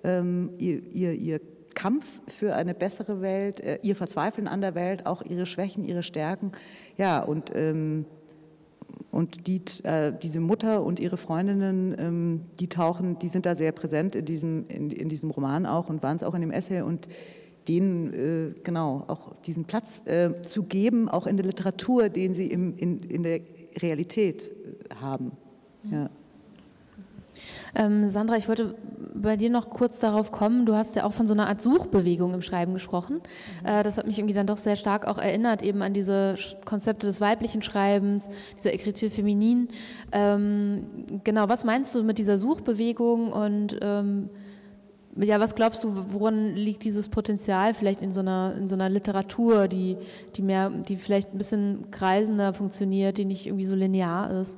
ähm, ihr, ihr, ihr Kampf für eine bessere Welt, äh, ihr Verzweifeln an der Welt, auch ihre Schwächen, ihre Stärken. Ja, und, ähm, und die, äh, diese Mutter und ihre Freundinnen, ähm, die tauchen, die sind da sehr präsent in diesem, in, in diesem Roman auch und waren es auch in dem Essay und denen äh, genau auch diesen Platz äh, zu geben, auch in der Literatur, den sie im, in, in der Realität äh, haben. Ja. Ähm, Sandra, ich wollte bei dir noch kurz darauf kommen. Du hast ja auch von so einer Art Suchbewegung im Schreiben gesprochen. Mhm. Äh, das hat mich irgendwie dann doch sehr stark auch erinnert, eben an diese Konzepte des weiblichen Schreibens, dieser Écriture féminine. Ähm, genau, was meinst du mit dieser Suchbewegung und ähm, ja, was glaubst du, woran liegt dieses Potenzial vielleicht in so einer, in so einer Literatur, die, die mehr, die vielleicht ein bisschen kreisender funktioniert, die nicht irgendwie so linear ist?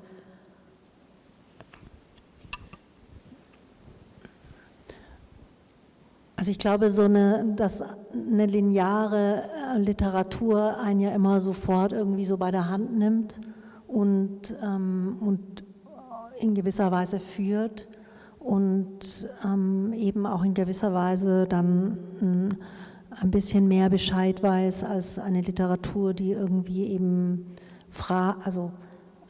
Also ich glaube, so eine, dass eine lineare äh, Literatur einen ja immer sofort irgendwie so bei der Hand nimmt und, ähm, und in gewisser Weise führt und ähm, eben auch in gewisser Weise dann ein, ein bisschen mehr Bescheid weiß als eine Literatur, die irgendwie eben fra also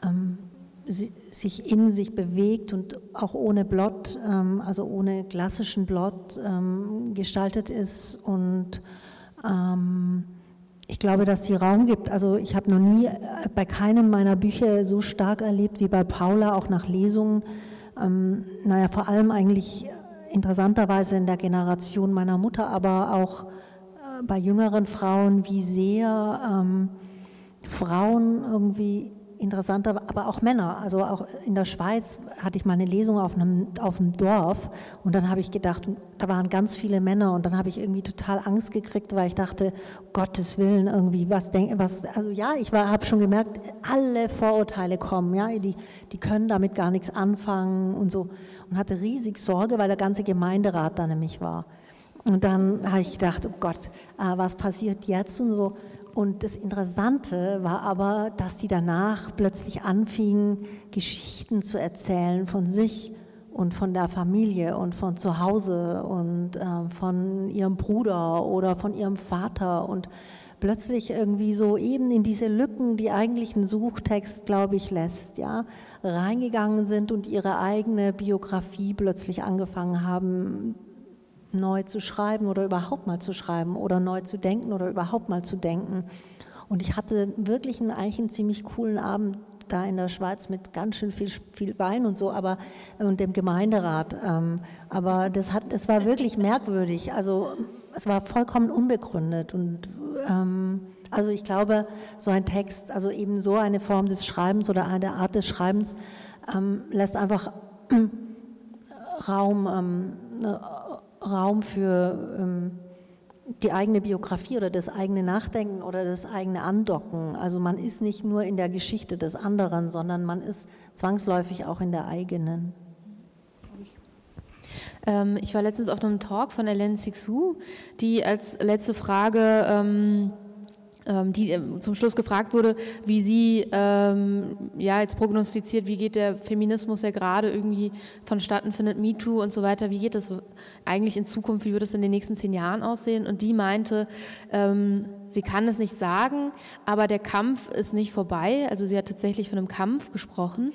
ähm, sich in sich bewegt und auch ohne Blot, ähm, also ohne klassischen Blot ähm, gestaltet ist. Und ähm, ich glaube, dass sie Raum gibt. Also ich habe noch nie äh, bei keinem meiner Bücher so stark erlebt wie bei Paula, auch nach Lesungen. naja, vor allem eigentlich interessanterweise in der Generation meiner Mutter, aber auch äh, bei jüngeren Frauen, wie sehr ähm, Frauen irgendwie interessanter, aber auch Männer. Also auch in der Schweiz hatte ich mal eine Lesung auf einem, auf einem Dorf und dann habe ich gedacht, da waren ganz viele Männer und dann habe ich irgendwie total Angst gekriegt, weil ich dachte, Gottes Willen irgendwie, was denke, was, also ja, ich habe schon gemerkt, alle Vorurteile kommen, ja, die, die können damit gar nichts anfangen und so und hatte riesig Sorge, weil der ganze Gemeinderat da nämlich war. Und dann habe ich gedacht, oh Gott, äh, was passiert jetzt und so. Und das Interessante war aber, dass sie danach plötzlich anfingen, Geschichten zu erzählen von sich und von der Familie und von zu Hause und äh, von ihrem Bruder oder von ihrem Vater. Und plötzlich irgendwie so eben in diese Lücken, die eigentlich ein Suchtext, glaube ich, lässt, ja, reingegangen sind und ihre eigene Biografie plötzlich angefangen haben neu zu schreiben oder überhaupt mal zu schreiben oder neu zu denken oder überhaupt mal zu denken. Und ich hatte wirklich einen, eigentlich einen ziemlich coolen Abend da in der Schweiz mit ganz schön viel, viel Wein und so, aber und dem Gemeinderat. Ähm, aber das hat, das war wirklich merkwürdig. Also es war vollkommen unbegründet und ähm, also ich glaube, so ein Text, also eben so eine Form des Schreibens oder eine Art des Schreibens ähm, lässt einfach Raum ähm, Raum für ähm, die eigene Biografie oder das eigene Nachdenken oder das eigene Andocken. Also man ist nicht nur in der Geschichte des anderen, sondern man ist zwangsläufig auch in der eigenen. Ähm, ich war letztens auf einem Talk von Hélène Sixou, die als letzte Frage ähm, die äh, zum Schluss gefragt wurde, wie sie ähm, ja jetzt prognostiziert, wie geht der Feminismus ja gerade irgendwie vonstatten findet, MeToo und so weiter, wie geht das eigentlich in Zukunft, wie wird es in den nächsten zehn Jahren aussehen? Und die meinte, ähm, sie kann es nicht sagen, aber der Kampf ist nicht vorbei. Also sie hat tatsächlich von einem Kampf gesprochen.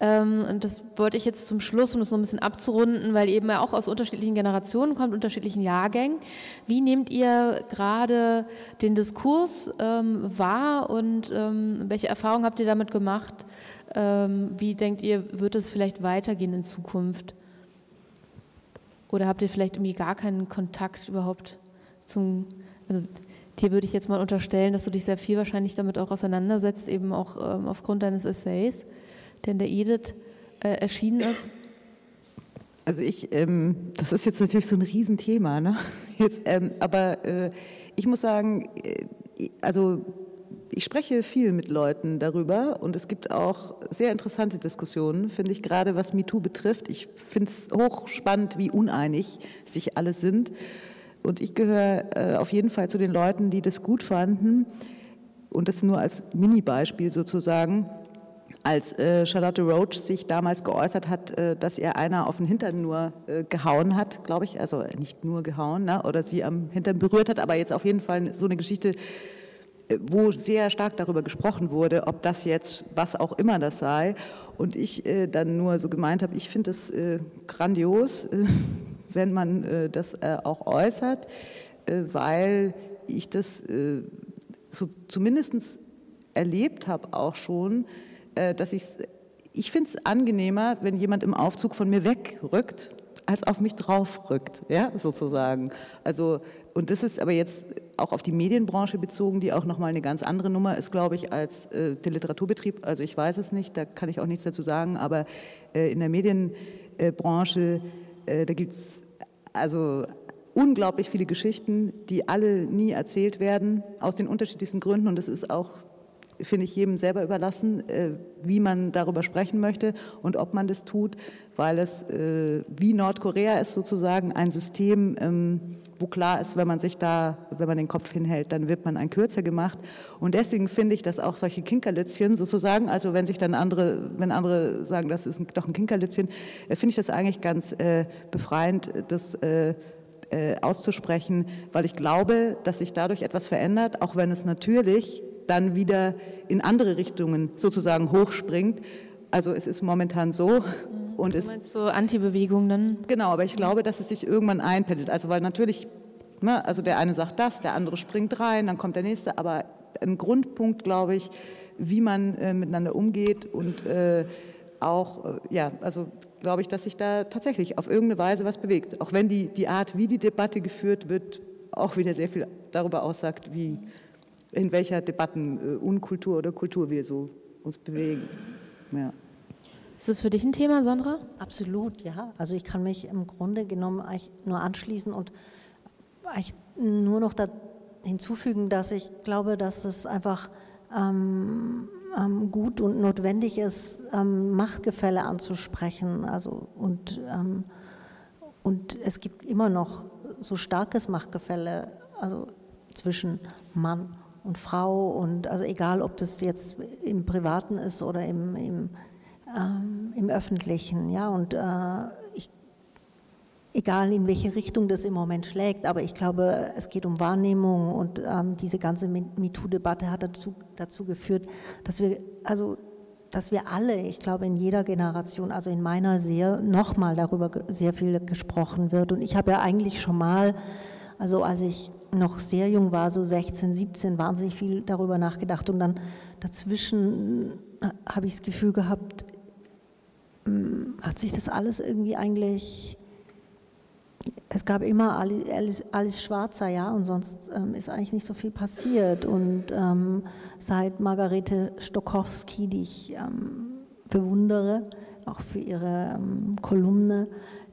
Ähm, und das wollte ich jetzt zum Schluss, um es noch ein bisschen abzurunden, weil eben ja auch aus unterschiedlichen Generationen kommt, unterschiedlichen Jahrgängen. Wie nehmt ihr gerade den Diskurs ähm, wahr und ähm, welche Erfahrungen habt ihr damit gemacht? Wie denkt ihr, wird es vielleicht weitergehen in Zukunft? Oder habt ihr vielleicht irgendwie gar keinen Kontakt überhaupt zum, also dir würde ich jetzt mal unterstellen, dass du dich sehr viel wahrscheinlich damit auch auseinandersetzt, eben auch ähm, aufgrund deines Essays, der in der Edith äh, erschienen ist. Also ich, ähm, das ist jetzt natürlich so ein Riesenthema, ne? Jetzt, ähm, aber äh, ich muss sagen, äh, also ich spreche viel mit Leuten darüber und es gibt auch sehr interessante Diskussionen, finde ich, gerade was MeToo betrifft. Ich finde es hochspannend, wie uneinig sich alle sind. Und ich gehöre äh, auf jeden Fall zu den Leuten, die das gut fanden. Und das nur als Mini-Beispiel sozusagen. Als äh, Charlotte Roach sich damals geäußert hat, äh, dass ihr einer auf den Hintern nur äh, gehauen hat, glaube ich, also nicht nur gehauen, ne, oder sie am Hintern berührt hat, aber jetzt auf jeden Fall so eine Geschichte, äh, wo sehr stark darüber gesprochen wurde, ob das jetzt, was auch immer das sei. Und ich äh, dann nur so gemeint habe, ich finde das grandios wenn man äh, das äh, auch äußert, äh, weil ich das so zumindest erlebt habe auch schon, dass ich ich finde es angenehmer, wenn jemand im Aufzug von mir wegrückt, als auf mich draufrückt, ja, sozusagen. Also, und das ist aber jetzt auch auf die Medienbranche bezogen, die auch nochmal eine ganz andere Nummer ist, glaube ich, als äh, der Literaturbetrieb. Also ich weiß es nicht, da kann ich auch nichts dazu sagen, aber äh, in der Medienbranche, äh, da gibt es also unglaublich viele Geschichten, die alle nie erzählt werden, aus den unterschiedlichsten Gründen. Und es ist auch, finde ich, jedem selber überlassen, äh, wie man darüber sprechen möchte und ob man das tut, weil es äh, wie Nordkorea ist sozusagen ein System, ähm, wo klar ist, wenn man sich da, wenn man den Kopf hinhält, dann wird man ein kürzer gemacht. Und deswegen finde ich, dass auch solche Kinkerlitzchen sozusagen, also wenn sich dann andere, wenn andere sagen, das ist doch ein Kinkerlitzchen, äh, finde ich das eigentlich ganz befreiend, das äh, auszusprechen, weil ich glaube, dass sich dadurch etwas verändert, auch wenn es natürlich dann wieder in andere Richtungen sozusagen hochspringt. Also es ist momentan so, und du meinst so Anti-Bewegung dann? Genau, aber ich glaube, dass es sich irgendwann einpendelt. Also weil natürlich, ne, also der eine sagt das, der andere springt rein, dann kommt der nächste. Aber ein Grundpunkt, glaube ich, wie man äh, miteinander umgeht und äh, auch, äh, ja, also glaube ich, dass sich da tatsächlich auf irgendeine Weise was bewegt. Auch wenn die, die Art, wie die Debatte geführt wird, auch wieder sehr viel darüber aussagt, wie, in welcher Debattenunkultur äh, oder Kultur wir so uns bewegen. Ja. Ist das für dich ein Thema, Sandra? Absolut, ja. Also ich kann mich im Grunde genommen eigentlich nur anschließen und eigentlich nur noch hinzufügen, dass ich glaube, dass es einfach ähm, ähm, gut und notwendig ist, ähm, Machtgefälle anzusprechen. Also und, ähm, und es gibt immer noch so starkes Machtgefälle, also zwischen Mann und Frau und also egal, ob das jetzt im Privaten ist oder im, im ähm, im Öffentlichen. Ja, und äh, ich, egal in welche Richtung das im Moment schlägt, aber ich glaube, es geht um Wahrnehmung und ähm, diese ganze MeToo-Debatte hat dazu, dazu geführt, dass wir, also dass wir alle, ich glaube in jeder Generation, also in meiner sehr, nochmal darüber sehr viel gesprochen wird. Und ich habe ja eigentlich schon mal, also als ich noch sehr jung war, so 16, 17, wahnsinnig viel darüber nachgedacht. Und dann dazwischen äh, habe ich das Gefühl gehabt, hat sich das alles irgendwie eigentlich, es gab immer Alice, Alice Schwarzer, ja, und sonst ähm, ist eigentlich nicht so viel passiert. Und ähm, seit Margarete Stokowski, die ich ähm, bewundere, auch für ihre ähm, Kolumne,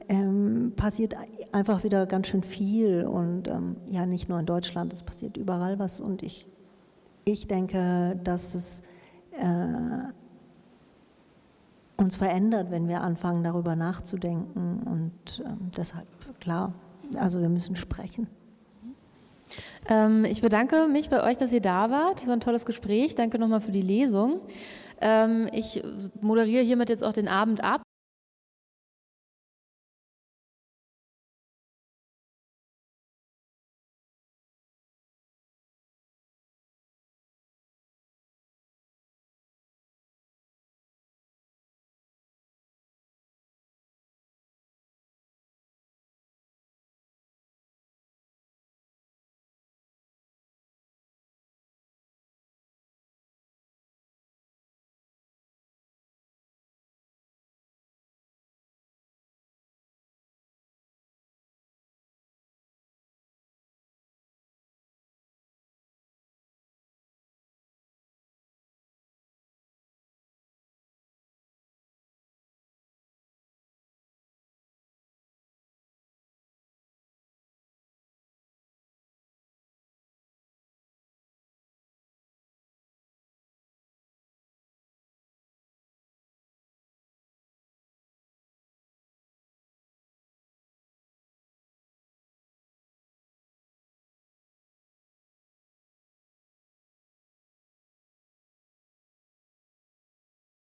ähm, passiert einfach wieder ganz schön viel. Und ähm, ja, nicht nur in Deutschland, es passiert überall was. Und ich, ich denke, dass es äh, uns verändert, wenn wir anfangen, darüber nachzudenken. Und äh, deshalb, klar, also wir müssen sprechen. Ähm, ich bedanke mich bei euch, dass ihr da wart. Das war ein tolles Gespräch. Danke nochmal für die Lesung. Ähm, ich moderiere hiermit jetzt auch den Abend ab.